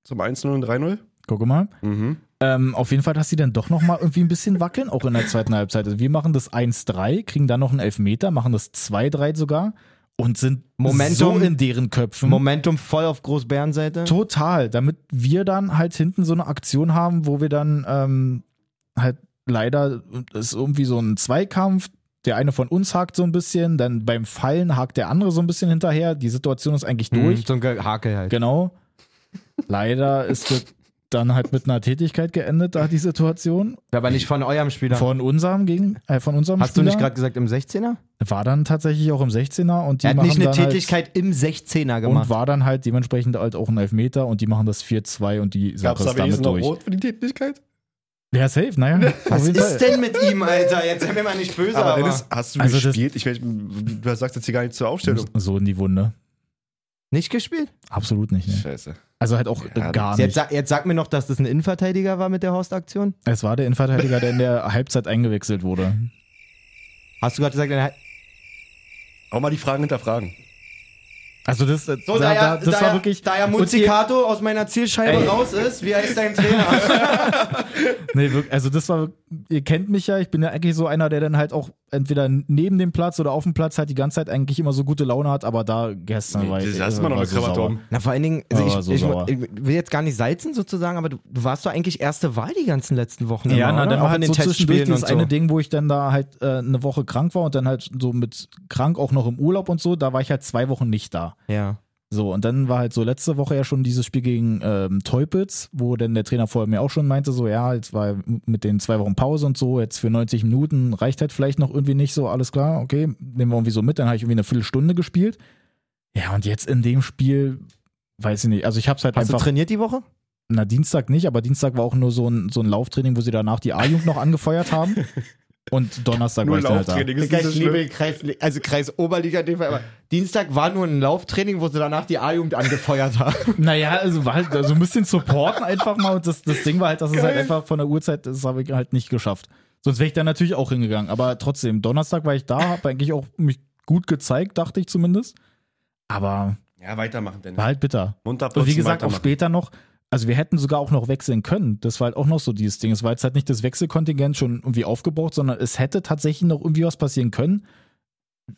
Speaker 2: Zum 1-0 und 3-0.
Speaker 3: Guck mal.
Speaker 2: Mhm.
Speaker 3: Ähm, auf jeden Fall, dass sie dann doch nochmal irgendwie ein bisschen wackeln, auch in der zweiten Halbzeit. Also wir machen das 1-3, kriegen dann noch einen Elfmeter, machen das 2-3 sogar und sind
Speaker 4: Momentum-
Speaker 3: so in deren Köpfen.
Speaker 4: Momentum voll auf Großbärenseite.
Speaker 3: Total, damit wir dann halt hinten so eine Aktion haben, wo wir dann ähm, halt leider, es ist irgendwie so ein Zweikampf, der eine von uns hakt so ein bisschen, dann beim Fallen hakt der andere so ein bisschen hinterher. Die Situation ist eigentlich durch.
Speaker 4: Mhm, So ein Hakel halt.
Speaker 3: Genau. Leider ist das dann halt mit einer Tätigkeit geendet, da die Situation.
Speaker 4: Aber nicht von eurem Spieler.
Speaker 3: Von unserem gegen, äh, von unserem
Speaker 4: Hast du
Speaker 3: Spieler.
Speaker 4: nicht gerade gesagt im 16er?
Speaker 3: War dann tatsächlich auch im 16er und die
Speaker 4: Er hat nicht eine
Speaker 3: halt,
Speaker 4: Tätigkeit im 16er
Speaker 3: und
Speaker 4: gemacht.
Speaker 3: war dann halt dementsprechend halt auch ein Elfmeter und die machen das 4-2 und die
Speaker 2: Gab
Speaker 3: Sache
Speaker 2: es da
Speaker 3: ist damit durch.
Speaker 2: Rot für die Tätigkeit?
Speaker 3: Ja, safe, naja. [LAUGHS]
Speaker 4: Was ist
Speaker 3: Fall.
Speaker 4: denn mit ihm, Alter? Jetzt sei mir mal nicht böse,
Speaker 2: Aber
Speaker 4: aber.
Speaker 2: Dennis, hast du
Speaker 3: Also das-
Speaker 2: gespielt? Ich, du sagst jetzt hier gar nicht zur Aufstellung.
Speaker 3: So in die Wunde.
Speaker 4: Nicht gespielt?
Speaker 3: Absolut nicht. Ne.
Speaker 2: Scheiße.
Speaker 3: Also halt auch
Speaker 2: Ja,
Speaker 3: gar
Speaker 4: Jetzt,
Speaker 3: nicht.
Speaker 4: sag, jetzt sag mir noch, dass das ein Innenverteidiger war mit der Horst-Aktion.
Speaker 3: Es war der Innenverteidiger, der in der Halbzeit eingewechselt wurde.
Speaker 4: Hast du gerade gesagt, er-
Speaker 2: Auch mal die Fragen hinterfragen.
Speaker 3: Also das, äh,
Speaker 4: so,
Speaker 3: da,
Speaker 4: da, ja,
Speaker 3: da, das
Speaker 4: da,
Speaker 3: war
Speaker 4: ja-
Speaker 3: wirklich.
Speaker 4: Da ja Muzikato aus meiner Zielscheibe
Speaker 3: Ey.
Speaker 4: raus ist, wie heißt dein Trainer? [LAUGHS]
Speaker 3: Nee, wirklich, also das war, ihr kennt mich ja, ich bin ja eigentlich so einer, der dann halt auch entweder neben dem Platz oder auf dem Platz halt die ganze Zeit eigentlich immer so gute Laune hat, aber da gestern
Speaker 2: Nee,
Speaker 3: war ich.
Speaker 2: da ist immer noch
Speaker 3: war
Speaker 2: eine
Speaker 3: so
Speaker 2: Krawatte um.
Speaker 4: Na, vor allen Dingen, also ich,
Speaker 3: so
Speaker 4: ich, ich will jetzt gar nicht salzen sozusagen, aber du, du warst doch eigentlich erste Wahl die ganzen letzten Wochen.
Speaker 3: Ja,
Speaker 4: immer,
Speaker 3: na, dann
Speaker 4: Auch
Speaker 3: war
Speaker 4: in
Speaker 3: halt
Speaker 4: den
Speaker 3: so zwischendurch dieses
Speaker 4: so.
Speaker 3: eine Ding, wo ich dann da halt äh, eine Woche krank war und dann halt so mit krank auch noch im Urlaub und so, da war ich halt zwei Wochen nicht da.
Speaker 4: Ja.
Speaker 3: So, und dann war halt so letzte Woche ja schon dieses Spiel gegen ähm, Teupitz, wo dann der Trainer vorher mir auch schon meinte, so, ja, jetzt war mit den zwei Wochen Pause und so, jetzt für 90 Minuten reicht halt vielleicht noch irgendwie nicht so, alles klar, okay, nehmen wir irgendwie so mit, dann habe ich irgendwie eine Viertelstunde gespielt. Ja, und jetzt in dem Spiel, weiß ich nicht, also ich hab's halt
Speaker 4: Hast du
Speaker 3: einfach,
Speaker 4: trainiert die Woche?
Speaker 3: na, Dienstag nicht, aber Dienstag war auch nur so ein, so ein Lauftraining, wo sie danach die A-Jugend noch [LAUGHS] angefeuert haben. Und Donnerstag war
Speaker 2: Nur
Speaker 3: ich dann halt da.
Speaker 2: So schlimm.
Speaker 4: Kreis, also Kreis Oberliga in dem Fall, aber Dienstag war nur ein Lauftraining, wo sie danach die A-Jugend angefeuert haben. [LAUGHS]
Speaker 3: Naja, also war halt so ein bisschen supporten einfach mal. Und das, das Ding war halt, dass es halt einfach von der Uhrzeit, das habe ich halt nicht geschafft. Sonst wäre ich dann natürlich auch hingegangen. Aber trotzdem, Donnerstag war ich da, habe eigentlich auch mich gut gezeigt, dachte ich zumindest. Aber
Speaker 2: Ja, weitermachen, Dennis.
Speaker 3: war halt bitter.
Speaker 2: Munter
Speaker 3: Und wie gesagt, auch später noch, also wir hätten sogar auch noch wechseln können. Das war halt auch noch so dieses Ding. Es war jetzt halt nicht das Wechselkontingent schon irgendwie aufgebraucht, sondern es hätte tatsächlich noch irgendwie was passieren können.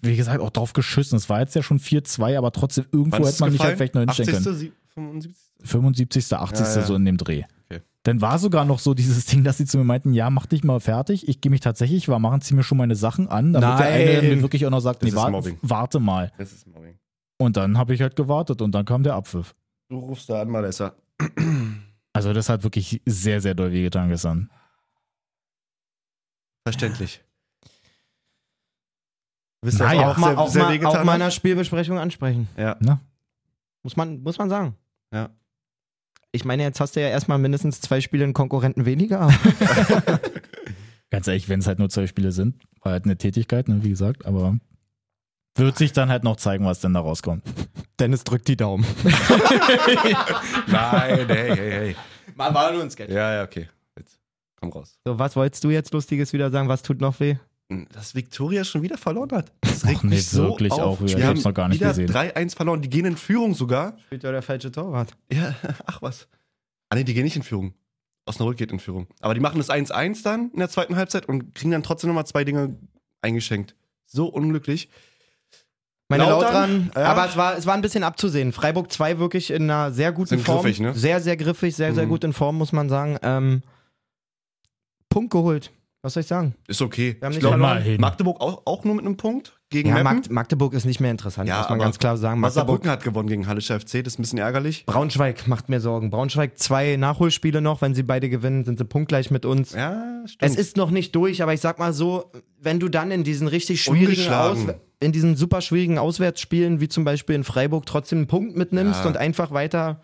Speaker 3: Wie gesagt, auch drauf geschissen. Es war jetzt ja schon 4-2, aber trotzdem irgendwo hätte man halt
Speaker 2: gefallen?
Speaker 3: vielleicht noch hinstellen können.
Speaker 2: 80., 75.
Speaker 3: 75., 80.
Speaker 2: Ja, ja.
Speaker 3: so in dem Dreh.
Speaker 2: Okay.
Speaker 3: Dann war sogar noch so dieses [LAUGHS] Ding, dass sie zu mir meinten, ja, mach dich mal fertig. Ich gehe mich tatsächlich war, machen Sie mir schon meine Sachen an, damit der
Speaker 4: Nein.
Speaker 3: eine mir wirklich auch noch sagt,
Speaker 2: Das
Speaker 3: nee, warte, warte mal.
Speaker 2: Das ist Mobbing.
Speaker 3: Und dann habe ich halt gewartet und dann kam der Abpfiff.
Speaker 2: Du rufst da an, Malessa.
Speaker 3: Also das hat wirklich sehr, sehr doll wehgetan gestern.
Speaker 2: Verständlich. Wisst ihr,
Speaker 3: Naja.
Speaker 4: auch mal,
Speaker 2: sehr,
Speaker 4: auch
Speaker 2: sehr
Speaker 4: mal, auch mal in
Speaker 2: hat?
Speaker 4: einer Spielbesprechung ansprechen.
Speaker 2: Ja.
Speaker 4: Muss man, muss man sagen.
Speaker 2: Ja.
Speaker 4: Ich meine, jetzt hast du ja erstmal mindestens zwei Spiele einen Konkurrenten weniger. [LAUGHS]
Speaker 3: Ganz ehrlich, wenn es halt nur zwei Spiele sind, war halt eine Tätigkeit, ne, wie gesagt, aber wird sich dann halt noch zeigen, was denn da rauskommt.
Speaker 4: Dennis drückt die Daumen. [LAUGHS]
Speaker 2: Nein, hey, hey, hey.
Speaker 4: Man war nur ein Sketch.
Speaker 2: Ja, ja, okay. Jetzt komm raus.
Speaker 4: So, was wolltest du jetzt Lustiges wieder sagen? Was tut noch weh?
Speaker 2: Dass Victoria schon wieder verloren hat. Das
Speaker 3: Ach nee, wirklich auch wieder.
Speaker 2: Die
Speaker 3: Ich
Speaker 2: haben
Speaker 3: hab's noch gar nicht
Speaker 2: wieder
Speaker 3: gesehen.
Speaker 2: 3-1 verloren. Die gehen in Führung sogar.
Speaker 4: Spielt ja der falsche Torwart.
Speaker 2: Ja, [LAUGHS] ach was. Ah nee, die gehen nicht in Führung. Osnabrück geht in Führung. Aber die machen das 1-1 dann in der zweiten Halbzeit und kriegen dann trotzdem nochmal zwei Dinge eingeschenkt. So unglücklich.
Speaker 4: Meine
Speaker 2: Lautern,
Speaker 4: Lautern,
Speaker 2: ja.
Speaker 4: aber es war, es war ein bisschen abzusehen. Freiburg 2 wirklich in einer sehr guten
Speaker 2: Sind
Speaker 4: Form.
Speaker 2: griffig, ne?
Speaker 4: Sehr, sehr griffig, sehr, sehr
Speaker 2: Mhm.
Speaker 4: gut in Form, muss man sagen. Ähm, Punkt geholt. Was soll ich sagen?
Speaker 2: Ist okay.
Speaker 4: Wir haben
Speaker 2: Ich
Speaker 4: nicht
Speaker 2: glaub,
Speaker 4: verloren.
Speaker 3: Immerhin.
Speaker 2: Magdeburg auch, auch nur mit einem Punkt gegen
Speaker 4: Ja,
Speaker 2: Meppen.
Speaker 4: Magd Magdeburg ist nicht mehr interessant,
Speaker 2: Ja,
Speaker 4: muss man ganz klar sagen. Magdeburg,
Speaker 2: hat gewonnen gegen Hallischer FC. Das ist ein bisschen ärgerlich.
Speaker 4: Braunschweig macht mir Sorgen. Braunschweig zwei Nachholspiele noch. Wenn sie beide gewinnen, sind sie punktgleich mit uns.
Speaker 2: Ja, stimmt.
Speaker 4: Es ist noch nicht durch, aber ich sag mal so, wenn du dann in diesen richtig schwierigen. Aus in diesen super schwierigen Auswärtsspielen, wie zum Beispiel in Freiburg, trotzdem einen Punkt mitnimmst
Speaker 2: Ja.
Speaker 4: und einfach weiter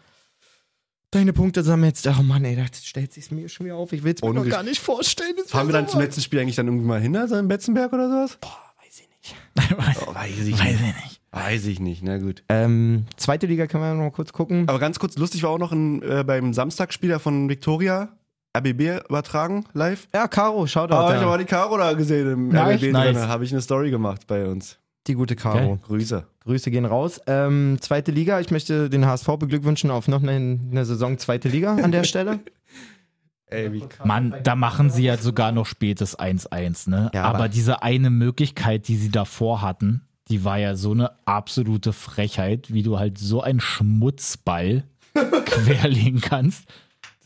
Speaker 4: deine Punkte sammelst. Oh Mann, ey, das stellt sich mir schon wieder auf. Ich will es mir noch gar nicht vorstellen.
Speaker 2: Fahren wir dann zum letzten Spiel eigentlich dann irgendwie mal hin, also in Betzenberg oder sowas?
Speaker 4: Weiß ich nicht. [LAUGHS]
Speaker 2: Oh, weiß ich
Speaker 3: Weiß
Speaker 2: nicht.
Speaker 3: ich nicht.
Speaker 2: Weiß ich nicht, na gut.
Speaker 4: Ähm, zweite Liga können wir noch mal kurz gucken.
Speaker 2: Aber ganz kurz, lustig war auch noch ein, äh, beim Samstagsspieler von Victoria, RBB übertragen, live.
Speaker 4: Ja, Caro, Shoutout.
Speaker 2: Ah, ich
Speaker 4: da.
Speaker 2: habe mal die Caro da gesehen im
Speaker 3: Nice,
Speaker 2: RBB
Speaker 3: nice.
Speaker 2: drin. Habe ich eine Story gemacht bei uns.
Speaker 4: Die gute Caro.
Speaker 3: Okay.
Speaker 2: Grüße.
Speaker 4: Grüße gehen raus. Ähm, zweite Liga, ich möchte den HSV beglückwünschen auf noch eine, eine Saison zweite Liga an der Stelle. [LAUGHS]
Speaker 2: Ey, wie
Speaker 3: Mann, da machen sie ja sogar noch spätes 1-1, ne?
Speaker 4: Ja,
Speaker 3: aber,
Speaker 4: aber-
Speaker 3: diese eine Möglichkeit, die sie davor hatten, die war ja so eine absolute Frechheit, wie du halt so einen Schmutzball [LAUGHS] querlegen kannst,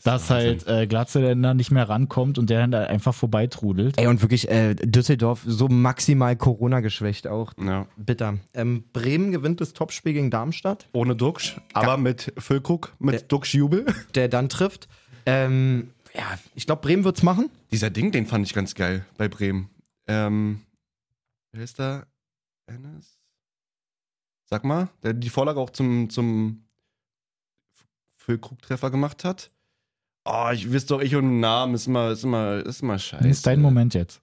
Speaker 3: dass halt äh, Glatze dann da nicht mehr rankommt und der dann da einfach vorbeitrudelt.
Speaker 4: Ey, und wirklich, äh, Düsseldorf so maximal Corona geschwächt auch.
Speaker 2: Ja.
Speaker 4: Bitter. Ähm, Bremen gewinnt das Topspiel gegen Darmstadt,
Speaker 2: Ohne Duxch, aber mit Füllkrug, mit Duxch-Jubel.
Speaker 4: der dann trifft. Ähm, ja, ich glaube, Bremen wird's machen.
Speaker 2: Dieser Ding, den fand ich ganz geil bei Bremen. Ähm, wer ist da? Ennis? Sag mal, der die Vorlage auch zum, zum Füllkrug-Treffer gemacht hat. Oh, ich wisst doch, ich und Namen ist immer, ist immer, ist immer scheiße.
Speaker 3: Ist dein Moment jetzt.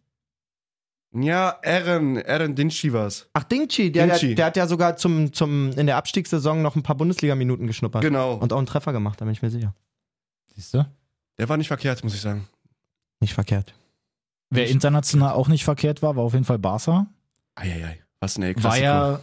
Speaker 2: Ja, Aaron, Aaron Dinschi war's.
Speaker 4: Ach, Dingchi, der,
Speaker 2: Dingchi.
Speaker 4: Der, der hat ja sogar zum, zum, in der Abstiegssaison noch ein paar Bundesliga-Minuten geschnuppert.
Speaker 2: Genau.
Speaker 4: Und auch einen Treffer gemacht, da bin ich mir sicher.
Speaker 3: Siehst du?
Speaker 2: Der war nicht verkehrt, muss ich sagen.
Speaker 4: Nicht verkehrt.
Speaker 3: Wer international auch nicht verkehrt war, war auf jeden Fall Barca.
Speaker 2: Eieiei. Was ein El
Speaker 3: War ja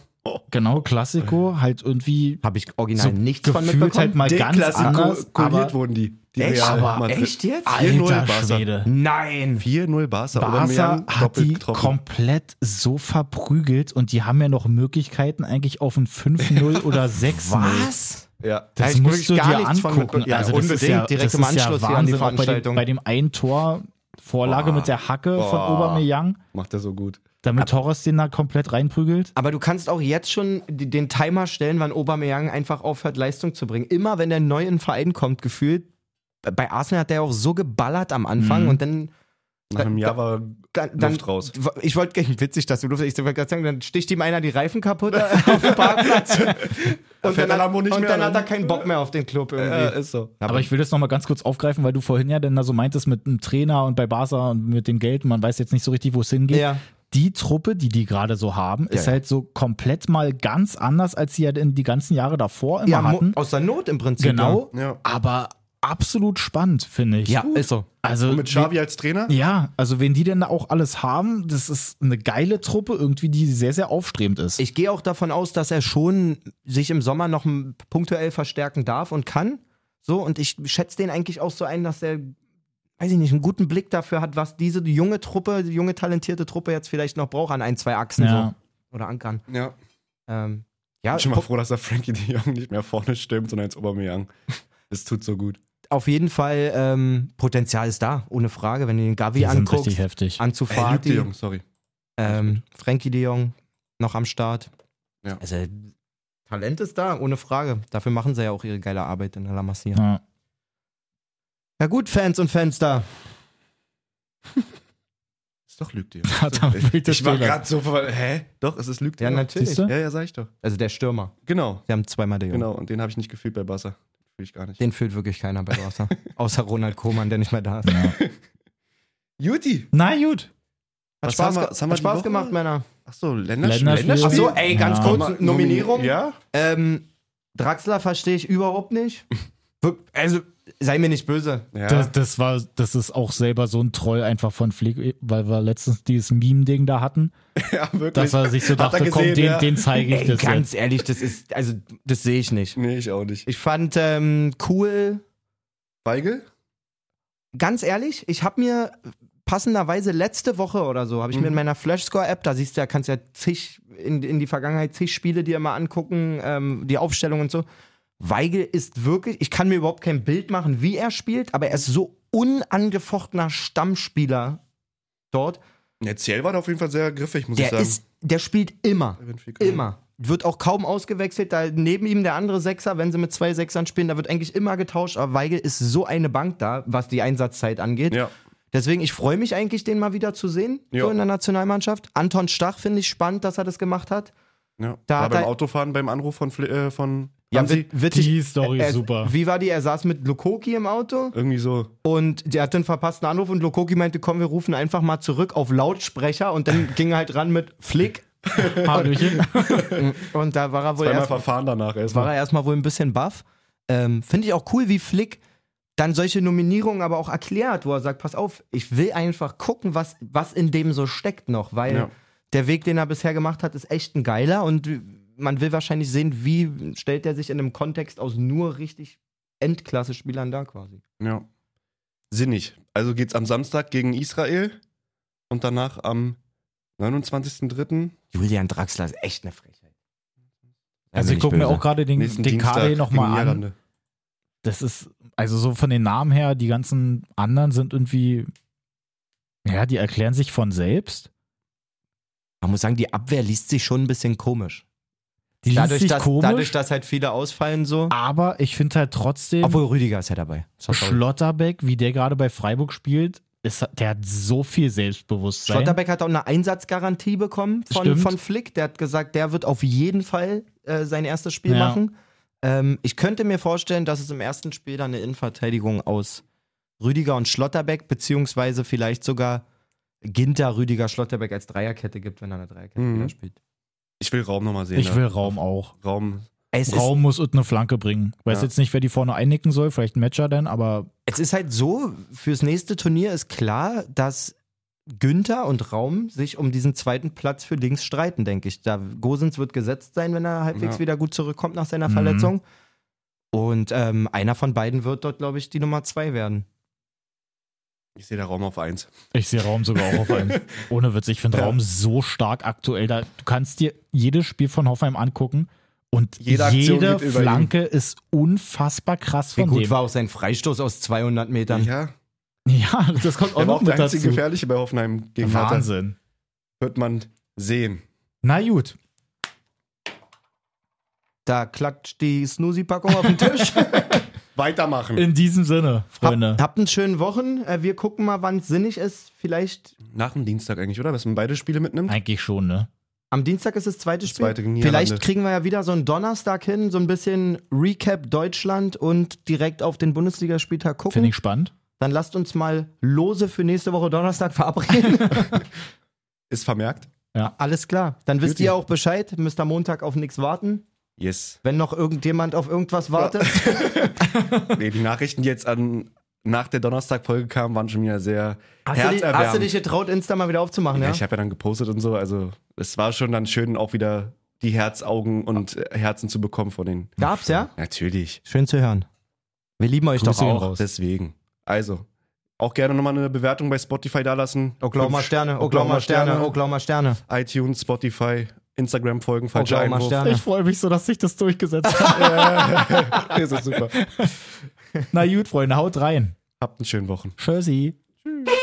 Speaker 3: Genau, Klassiko, halt irgendwie
Speaker 4: Habe ich original
Speaker 3: so
Speaker 4: nichts von
Speaker 3: gefühlt
Speaker 4: mitbekommen.
Speaker 3: halt mal
Speaker 2: Den
Speaker 3: ganz
Speaker 2: Klassiko
Speaker 3: anders, aber
Speaker 2: wurden die. die
Speaker 4: Echt? Aber echt jetzt?
Speaker 2: 4-0
Speaker 3: alter
Speaker 2: Barca.
Speaker 3: Schwede.
Speaker 4: Nein.
Speaker 2: 4-0 Barca.
Speaker 3: Barca hat die
Speaker 2: getroffen.
Speaker 3: komplett so verprügelt und die haben ja noch Möglichkeiten eigentlich auf ein 5-0 [LAUGHS] oder 6-0.
Speaker 4: Was?
Speaker 2: Ja.
Speaker 3: Das
Speaker 4: ich
Speaker 3: musst du dir
Speaker 4: von
Speaker 3: angucken.
Speaker 4: Ja,
Speaker 3: also das
Speaker 4: unbedingt.
Speaker 3: Ist ja,
Speaker 4: Direkt
Speaker 3: das
Speaker 4: im
Speaker 3: ist ja
Speaker 4: Anschluss hier an die
Speaker 3: Wahnsinn. Auch bei, dem,
Speaker 4: Veranstaltung.
Speaker 3: bei dem einen Tor, Vorlage
Speaker 2: Boah.
Speaker 3: mit der Hacke von
Speaker 2: Boah.
Speaker 3: Aubameyang,
Speaker 2: Macht er so gut.
Speaker 3: Damit Torres den da komplett reinprügelt.
Speaker 4: Aber du kannst auch jetzt schon den Timer stellen, wann Aubameyang einfach aufhört, Leistung zu bringen. Immer wenn der neu in den Verein kommt, gefühlt. Bei Arsenal hat der auch so geballert am Anfang
Speaker 3: Mhm.
Speaker 4: und dann
Speaker 2: Nach einem Jahr war
Speaker 4: dann, dann
Speaker 2: Luft raus.
Speaker 4: Ich wollte witzig, dass du Luft. Ich wollte gerade sagen, dann sticht ihm einer die Reifen kaputt [LAUGHS] auf dem Parkplatz. [LAUGHS] und dann, hat, und
Speaker 2: mehr,
Speaker 4: dann hat er keinen Bock mehr auf den Club irgendwie.
Speaker 2: äh, ist so.
Speaker 3: Aber ich will das nochmal ganz kurz aufgreifen, weil du vorhin ja dann da so meintest mit dem Trainer und bei Barca und mit dem Geld, man weiß jetzt nicht so richtig, wo es hingeht.
Speaker 4: ja.
Speaker 3: Die Truppe, die die gerade so haben, ist
Speaker 4: ja.
Speaker 3: halt so komplett mal ganz anders, als sie ja in die ganzen Jahre davor immer
Speaker 4: ja,
Speaker 3: hatten.
Speaker 4: aus der Not im Prinzip.
Speaker 3: Genau,
Speaker 2: Ja.
Speaker 3: aber absolut spannend, finde ich.
Speaker 4: Ja, ja ist so.
Speaker 3: Also
Speaker 2: Und mit Xavi als Trainer?
Speaker 3: Ja, also wenn die denn da auch alles haben, das ist eine geile Truppe, irgendwie, die sehr, sehr aufstrebend ist.
Speaker 4: Ich gehe auch davon aus, dass er schon sich im Sommer noch punktuell verstärken darf und kann. So, und ich schätze den eigentlich auch so ein, dass er, weiß ich nicht, einen guten Blick dafür hat, was diese junge Truppe, die junge talentierte Truppe jetzt vielleicht noch braucht an ein, zwei Achsen
Speaker 3: Ja.
Speaker 4: so. Oder Ankern.
Speaker 2: Ja.
Speaker 4: Ähm, ja,
Speaker 2: Ich bin schon mal froh, dass der Frankie de Jong nicht mehr vorne stimmt, sondern als Aubameyang. [LAUGHS] Das tut so gut.
Speaker 4: auf jeden Fall ähm, Potenzial ist da, ohne Frage. Wenn du den Gavi
Speaker 3: die sind
Speaker 4: anguckst,
Speaker 3: richtig heftig.
Speaker 2: Äh, Luke de Jong, sorry.
Speaker 4: ähm, Frankie de Jong noch am Start.
Speaker 2: Ja.
Speaker 4: Also Talent ist da, ohne Frage. Dafür machen sie ja auch ihre geile Arbeit in der La Masia.
Speaker 3: Ja.
Speaker 4: Ja gut, Fans und Fans da. [LAUGHS]
Speaker 2: Ist doch.
Speaker 3: Hat [LAUGHS] er
Speaker 2: ich war gerade so ver- Hä? Doch, es ist de
Speaker 4: Ja, natürlich.
Speaker 2: Ja, ja, sag ich doch.
Speaker 4: Also der Stürmer.
Speaker 2: Genau,
Speaker 4: Sie haben zweimal de Jong.
Speaker 2: genau. Und den habe ich nicht gefühlt bei Barca. Fühle ich gar nicht.
Speaker 4: Den fühlt wirklich keiner bei Barca. [LAUGHS] Außer Ronald Koeman, der nicht mehr da ist.
Speaker 2: Juti.
Speaker 3: Na gut.
Speaker 4: Hat
Speaker 2: Was
Speaker 4: Spaß,
Speaker 2: haben wir- was haben wir
Speaker 4: hat
Speaker 2: die
Speaker 4: Spaß
Speaker 2: Woche?
Speaker 4: gemacht, Männer.
Speaker 2: Achso, Länderspiel.
Speaker 3: Länderspiel.
Speaker 4: Ach so, ey, ganz
Speaker 3: Ja.
Speaker 4: kurz,
Speaker 2: Nomi-
Speaker 4: Nominierung.
Speaker 2: Ja?
Speaker 4: Ähm, Draxler verstehe ich überhaupt nicht. Wir- Also, sei mir nicht böse.
Speaker 2: Ja.
Speaker 3: Das, das war, das ist auch selber so ein Troll einfach von Flick, weil wir letztens dieses Meme-Ding da hatten, [LAUGHS]
Speaker 2: ja, wirklich.
Speaker 3: dass er sich so dachte, komm,
Speaker 2: gesehen,
Speaker 3: den,
Speaker 2: ja.
Speaker 3: den zeige ich
Speaker 4: Ey,
Speaker 3: das
Speaker 4: ganz
Speaker 3: jetzt.
Speaker 4: ehrlich, das ist, also, das sehe ich nicht.
Speaker 2: Nee, ich auch nicht.
Speaker 4: Ich fand ähm, cool,
Speaker 2: Weigel?
Speaker 4: ganz ehrlich, ich habe mir passenderweise letzte Woche oder so, habe ich mir in
Speaker 2: Mhm.
Speaker 4: meiner Flashscore-App, da siehst du ja, kannst ja zig, in, in die Vergangenheit zig Spiele dir mal angucken, ähm, die Aufstellung und so. Weigel ist wirklich, ich kann mir überhaupt kein Bild machen, wie er spielt, aber er ist so unangefochtener Stammspieler dort.
Speaker 2: Ziel war da auf jeden Fall sehr griffig, muss
Speaker 4: Der
Speaker 2: ich sagen.
Speaker 4: ist, der spielt immer.
Speaker 2: Der.
Speaker 4: Immer. Wird auch kaum ausgewechselt. Da neben ihm der andere Sechser, wenn sie mit zwei Sechsern spielen, da wird eigentlich immer getauscht. Aber Weigel ist so eine Bank da, was die Einsatzzeit angeht.
Speaker 2: Ja.
Speaker 4: Deswegen, ich freue mich eigentlich, den mal wieder zu sehen,
Speaker 2: Ja.
Speaker 4: so in der Nationalmannschaft. Anton Stach finde ich spannend, dass er das gemacht hat.
Speaker 2: ja.
Speaker 4: Da
Speaker 2: war
Speaker 4: hat
Speaker 2: beim
Speaker 4: er-
Speaker 2: Autofahren beim Anruf von, äh, von
Speaker 4: Ja, witzig.
Speaker 3: Die Story
Speaker 4: Er-
Speaker 3: ist super.
Speaker 4: Wie war die? Er saß mit Lokoki im Auto
Speaker 2: Irgendwie so.
Speaker 4: und der hat einen verpassten Anruf und Lokoki meinte, komm, wir rufen einfach mal zurück auf Lautsprecher und dann ging er halt ran mit Flick [LAUGHS]
Speaker 3: Hallöchen. [LAUGHS]
Speaker 4: und da war er wohl
Speaker 2: Zweimal
Speaker 4: erst,
Speaker 2: Verfahren danach
Speaker 4: war
Speaker 2: erstmal.
Speaker 4: er erstmal wohl ein bisschen baff. Ähm, Finde ich auch cool, wie Flick dann solche Nominierungen aber auch erklärt, wo er sagt, pass auf, ich will einfach gucken, was, was in dem so steckt noch, weil
Speaker 2: Ja.
Speaker 4: der Weg, den er bisher gemacht hat, ist echt ein geiler und man will wahrscheinlich sehen, wie stellt er sich in einem Kontext aus nur richtig Endklasse-Spielern da quasi.
Speaker 2: Ja. Sinnig. Also geht's am Samstag gegen Israel und danach am 29.03.
Speaker 4: Julian Draxler ist echt eine Frechheit.
Speaker 3: Also ich gucke mir auch gerade den,
Speaker 2: nächsten
Speaker 3: den nochmal an. Das ist, also so von den Namen her, die ganzen anderen sind irgendwie, ja, die erklären sich von selbst.
Speaker 4: Man muss sagen, die Abwehr liest sich schon ein bisschen komisch.
Speaker 3: Die
Speaker 4: Dadurch,
Speaker 3: sich
Speaker 4: dass,
Speaker 3: komisch,
Speaker 4: dadurch, dass halt viele ausfallen so.
Speaker 3: aber ich finde halt trotzdem,
Speaker 4: Obwohl Rüdiger ist ja dabei. Sorry.
Speaker 3: Schlotterbeck, wie der gerade bei Freiburg spielt, ist, der hat so viel Selbstbewusstsein.
Speaker 4: Schlotterbeck hat auch eine Einsatzgarantie bekommen von,
Speaker 3: Stimmt.
Speaker 4: von Flick. Der hat gesagt, der wird auf jeden Fall äh, sein erstes Spiel
Speaker 3: Ja.
Speaker 4: machen. Ähm, ich könnte mir vorstellen, dass es im ersten Spiel dann eine Innenverteidigung aus Rüdiger und Schlotterbeck, beziehungsweise vielleicht sogar Ginter, Rüdiger, Schlotterbeck als Dreierkette gibt, wenn er eine Dreierkette
Speaker 2: Mhm.
Speaker 4: wieder spielt.
Speaker 2: Ich will Raum nochmal sehen.
Speaker 3: ich
Speaker 2: ne?
Speaker 3: will Raum auch.
Speaker 2: Raum.
Speaker 4: Es
Speaker 3: Raum muss eine Flanke bringen. Weiß
Speaker 2: Ja.
Speaker 3: jetzt nicht, wer die vorne einnicken soll, vielleicht ein Matcher dann, aber
Speaker 4: es ist halt so, fürs nächste Turnier ist klar, dass Günther und Raum sich um diesen zweiten Platz für links streiten, denke ich. Da Gosens wird gesetzt sein, wenn er halbwegs
Speaker 2: Ja.
Speaker 4: wieder gut zurückkommt nach seiner
Speaker 3: Mhm.
Speaker 4: Verletzung. Und ähm, einer von beiden wird dort, glaube ich, die Nummer zwei werden.
Speaker 2: Ich sehe da Raum auf 1.
Speaker 3: Ich sehe Raum sogar auch auf einen. [LAUGHS] Ohne Witz, ich finde
Speaker 2: Ja.
Speaker 3: Raum so stark aktuell. Da, du kannst dir jedes Spiel von Hoffenheim angucken und
Speaker 2: Jede
Speaker 3: jede Flanke ist unfassbar krass
Speaker 4: Wie
Speaker 3: von
Speaker 4: gut
Speaker 3: dem.
Speaker 4: war auch sein Freistoß aus 200 Metern.
Speaker 2: Ja,
Speaker 3: Ja, das kommt auch
Speaker 2: er
Speaker 3: noch
Speaker 2: auch der
Speaker 3: mit dazu.
Speaker 2: Gefährliche bei Hoffenheim gegen.
Speaker 3: Wahnsinn.
Speaker 2: Wird man sehen.
Speaker 3: Na gut.
Speaker 4: Da klatscht die Snoozy-Packung auf den Tisch. [LAUGHS]
Speaker 2: Weitermachen.
Speaker 3: In diesem Sinne, Freunde.
Speaker 4: Hab, habt einen schönen Wochen. Äh, wir gucken mal, wann es sinnig ist. Vielleicht
Speaker 2: Nach dem Dienstag eigentlich, oder? Dass man beide Spiele mitnimmt?
Speaker 3: Eigentlich schon, ne?
Speaker 4: am Dienstag ist das zweite
Speaker 2: Das
Speaker 4: Spiel.
Speaker 2: zweite.
Speaker 4: Vielleicht kriegen wir ja wieder so einen Donnerstag hin, so ein bisschen Recap Deutschland und direkt auf den Bundesligaspieltag gucken.
Speaker 3: Finde ich spannend.
Speaker 4: Dann lasst uns mal lose für nächste Woche Donnerstag verabreden. [LAUGHS]
Speaker 2: Ist vermerkt.
Speaker 4: Alles klar. Dann wisst
Speaker 2: Guti.
Speaker 4: ihr auch Bescheid. Müsst am Montag auf nichts warten.
Speaker 2: Yes.
Speaker 4: Wenn noch irgendjemand auf irgendwas wartet. [LAUGHS]
Speaker 2: Nee, die Nachrichten, die jetzt an, nach der Donnerstag-Folge kamen, waren schon wieder sehr
Speaker 4: Hast, du, dich- hast du dich getraut, Insta mal wieder aufzumachen,
Speaker 2: ja,
Speaker 4: ja?
Speaker 2: Ich habe ja dann gepostet und so. Also, es war schon dann schön, auch wieder die Herzaugen und Herzen zu bekommen von den.
Speaker 4: Gab's, ja?
Speaker 2: Natürlich.
Speaker 4: Schön zu hören. Wir lieben euch
Speaker 3: Grüße
Speaker 4: doch auch.
Speaker 3: raus.
Speaker 2: Deswegen. Also, auch gerne nochmal eine Bewertung bei Spotify dalassen.
Speaker 4: Oklahoma Sterne, Oklahoma Sterne, Oklahoma Sterne.
Speaker 2: iTunes, Spotify, Instagram folgen, falscher
Speaker 4: Oklahoma
Speaker 2: Einwurf.
Speaker 3: Ich freue mich so, dass sich das durchgesetzt hat.
Speaker 2: Das [LAUGHS] [LAUGHS] ist super.
Speaker 3: Na gut, Freunde, haut rein.
Speaker 2: Habt einen schönen Wochen.
Speaker 3: Tschüssi.
Speaker 2: Tschüss.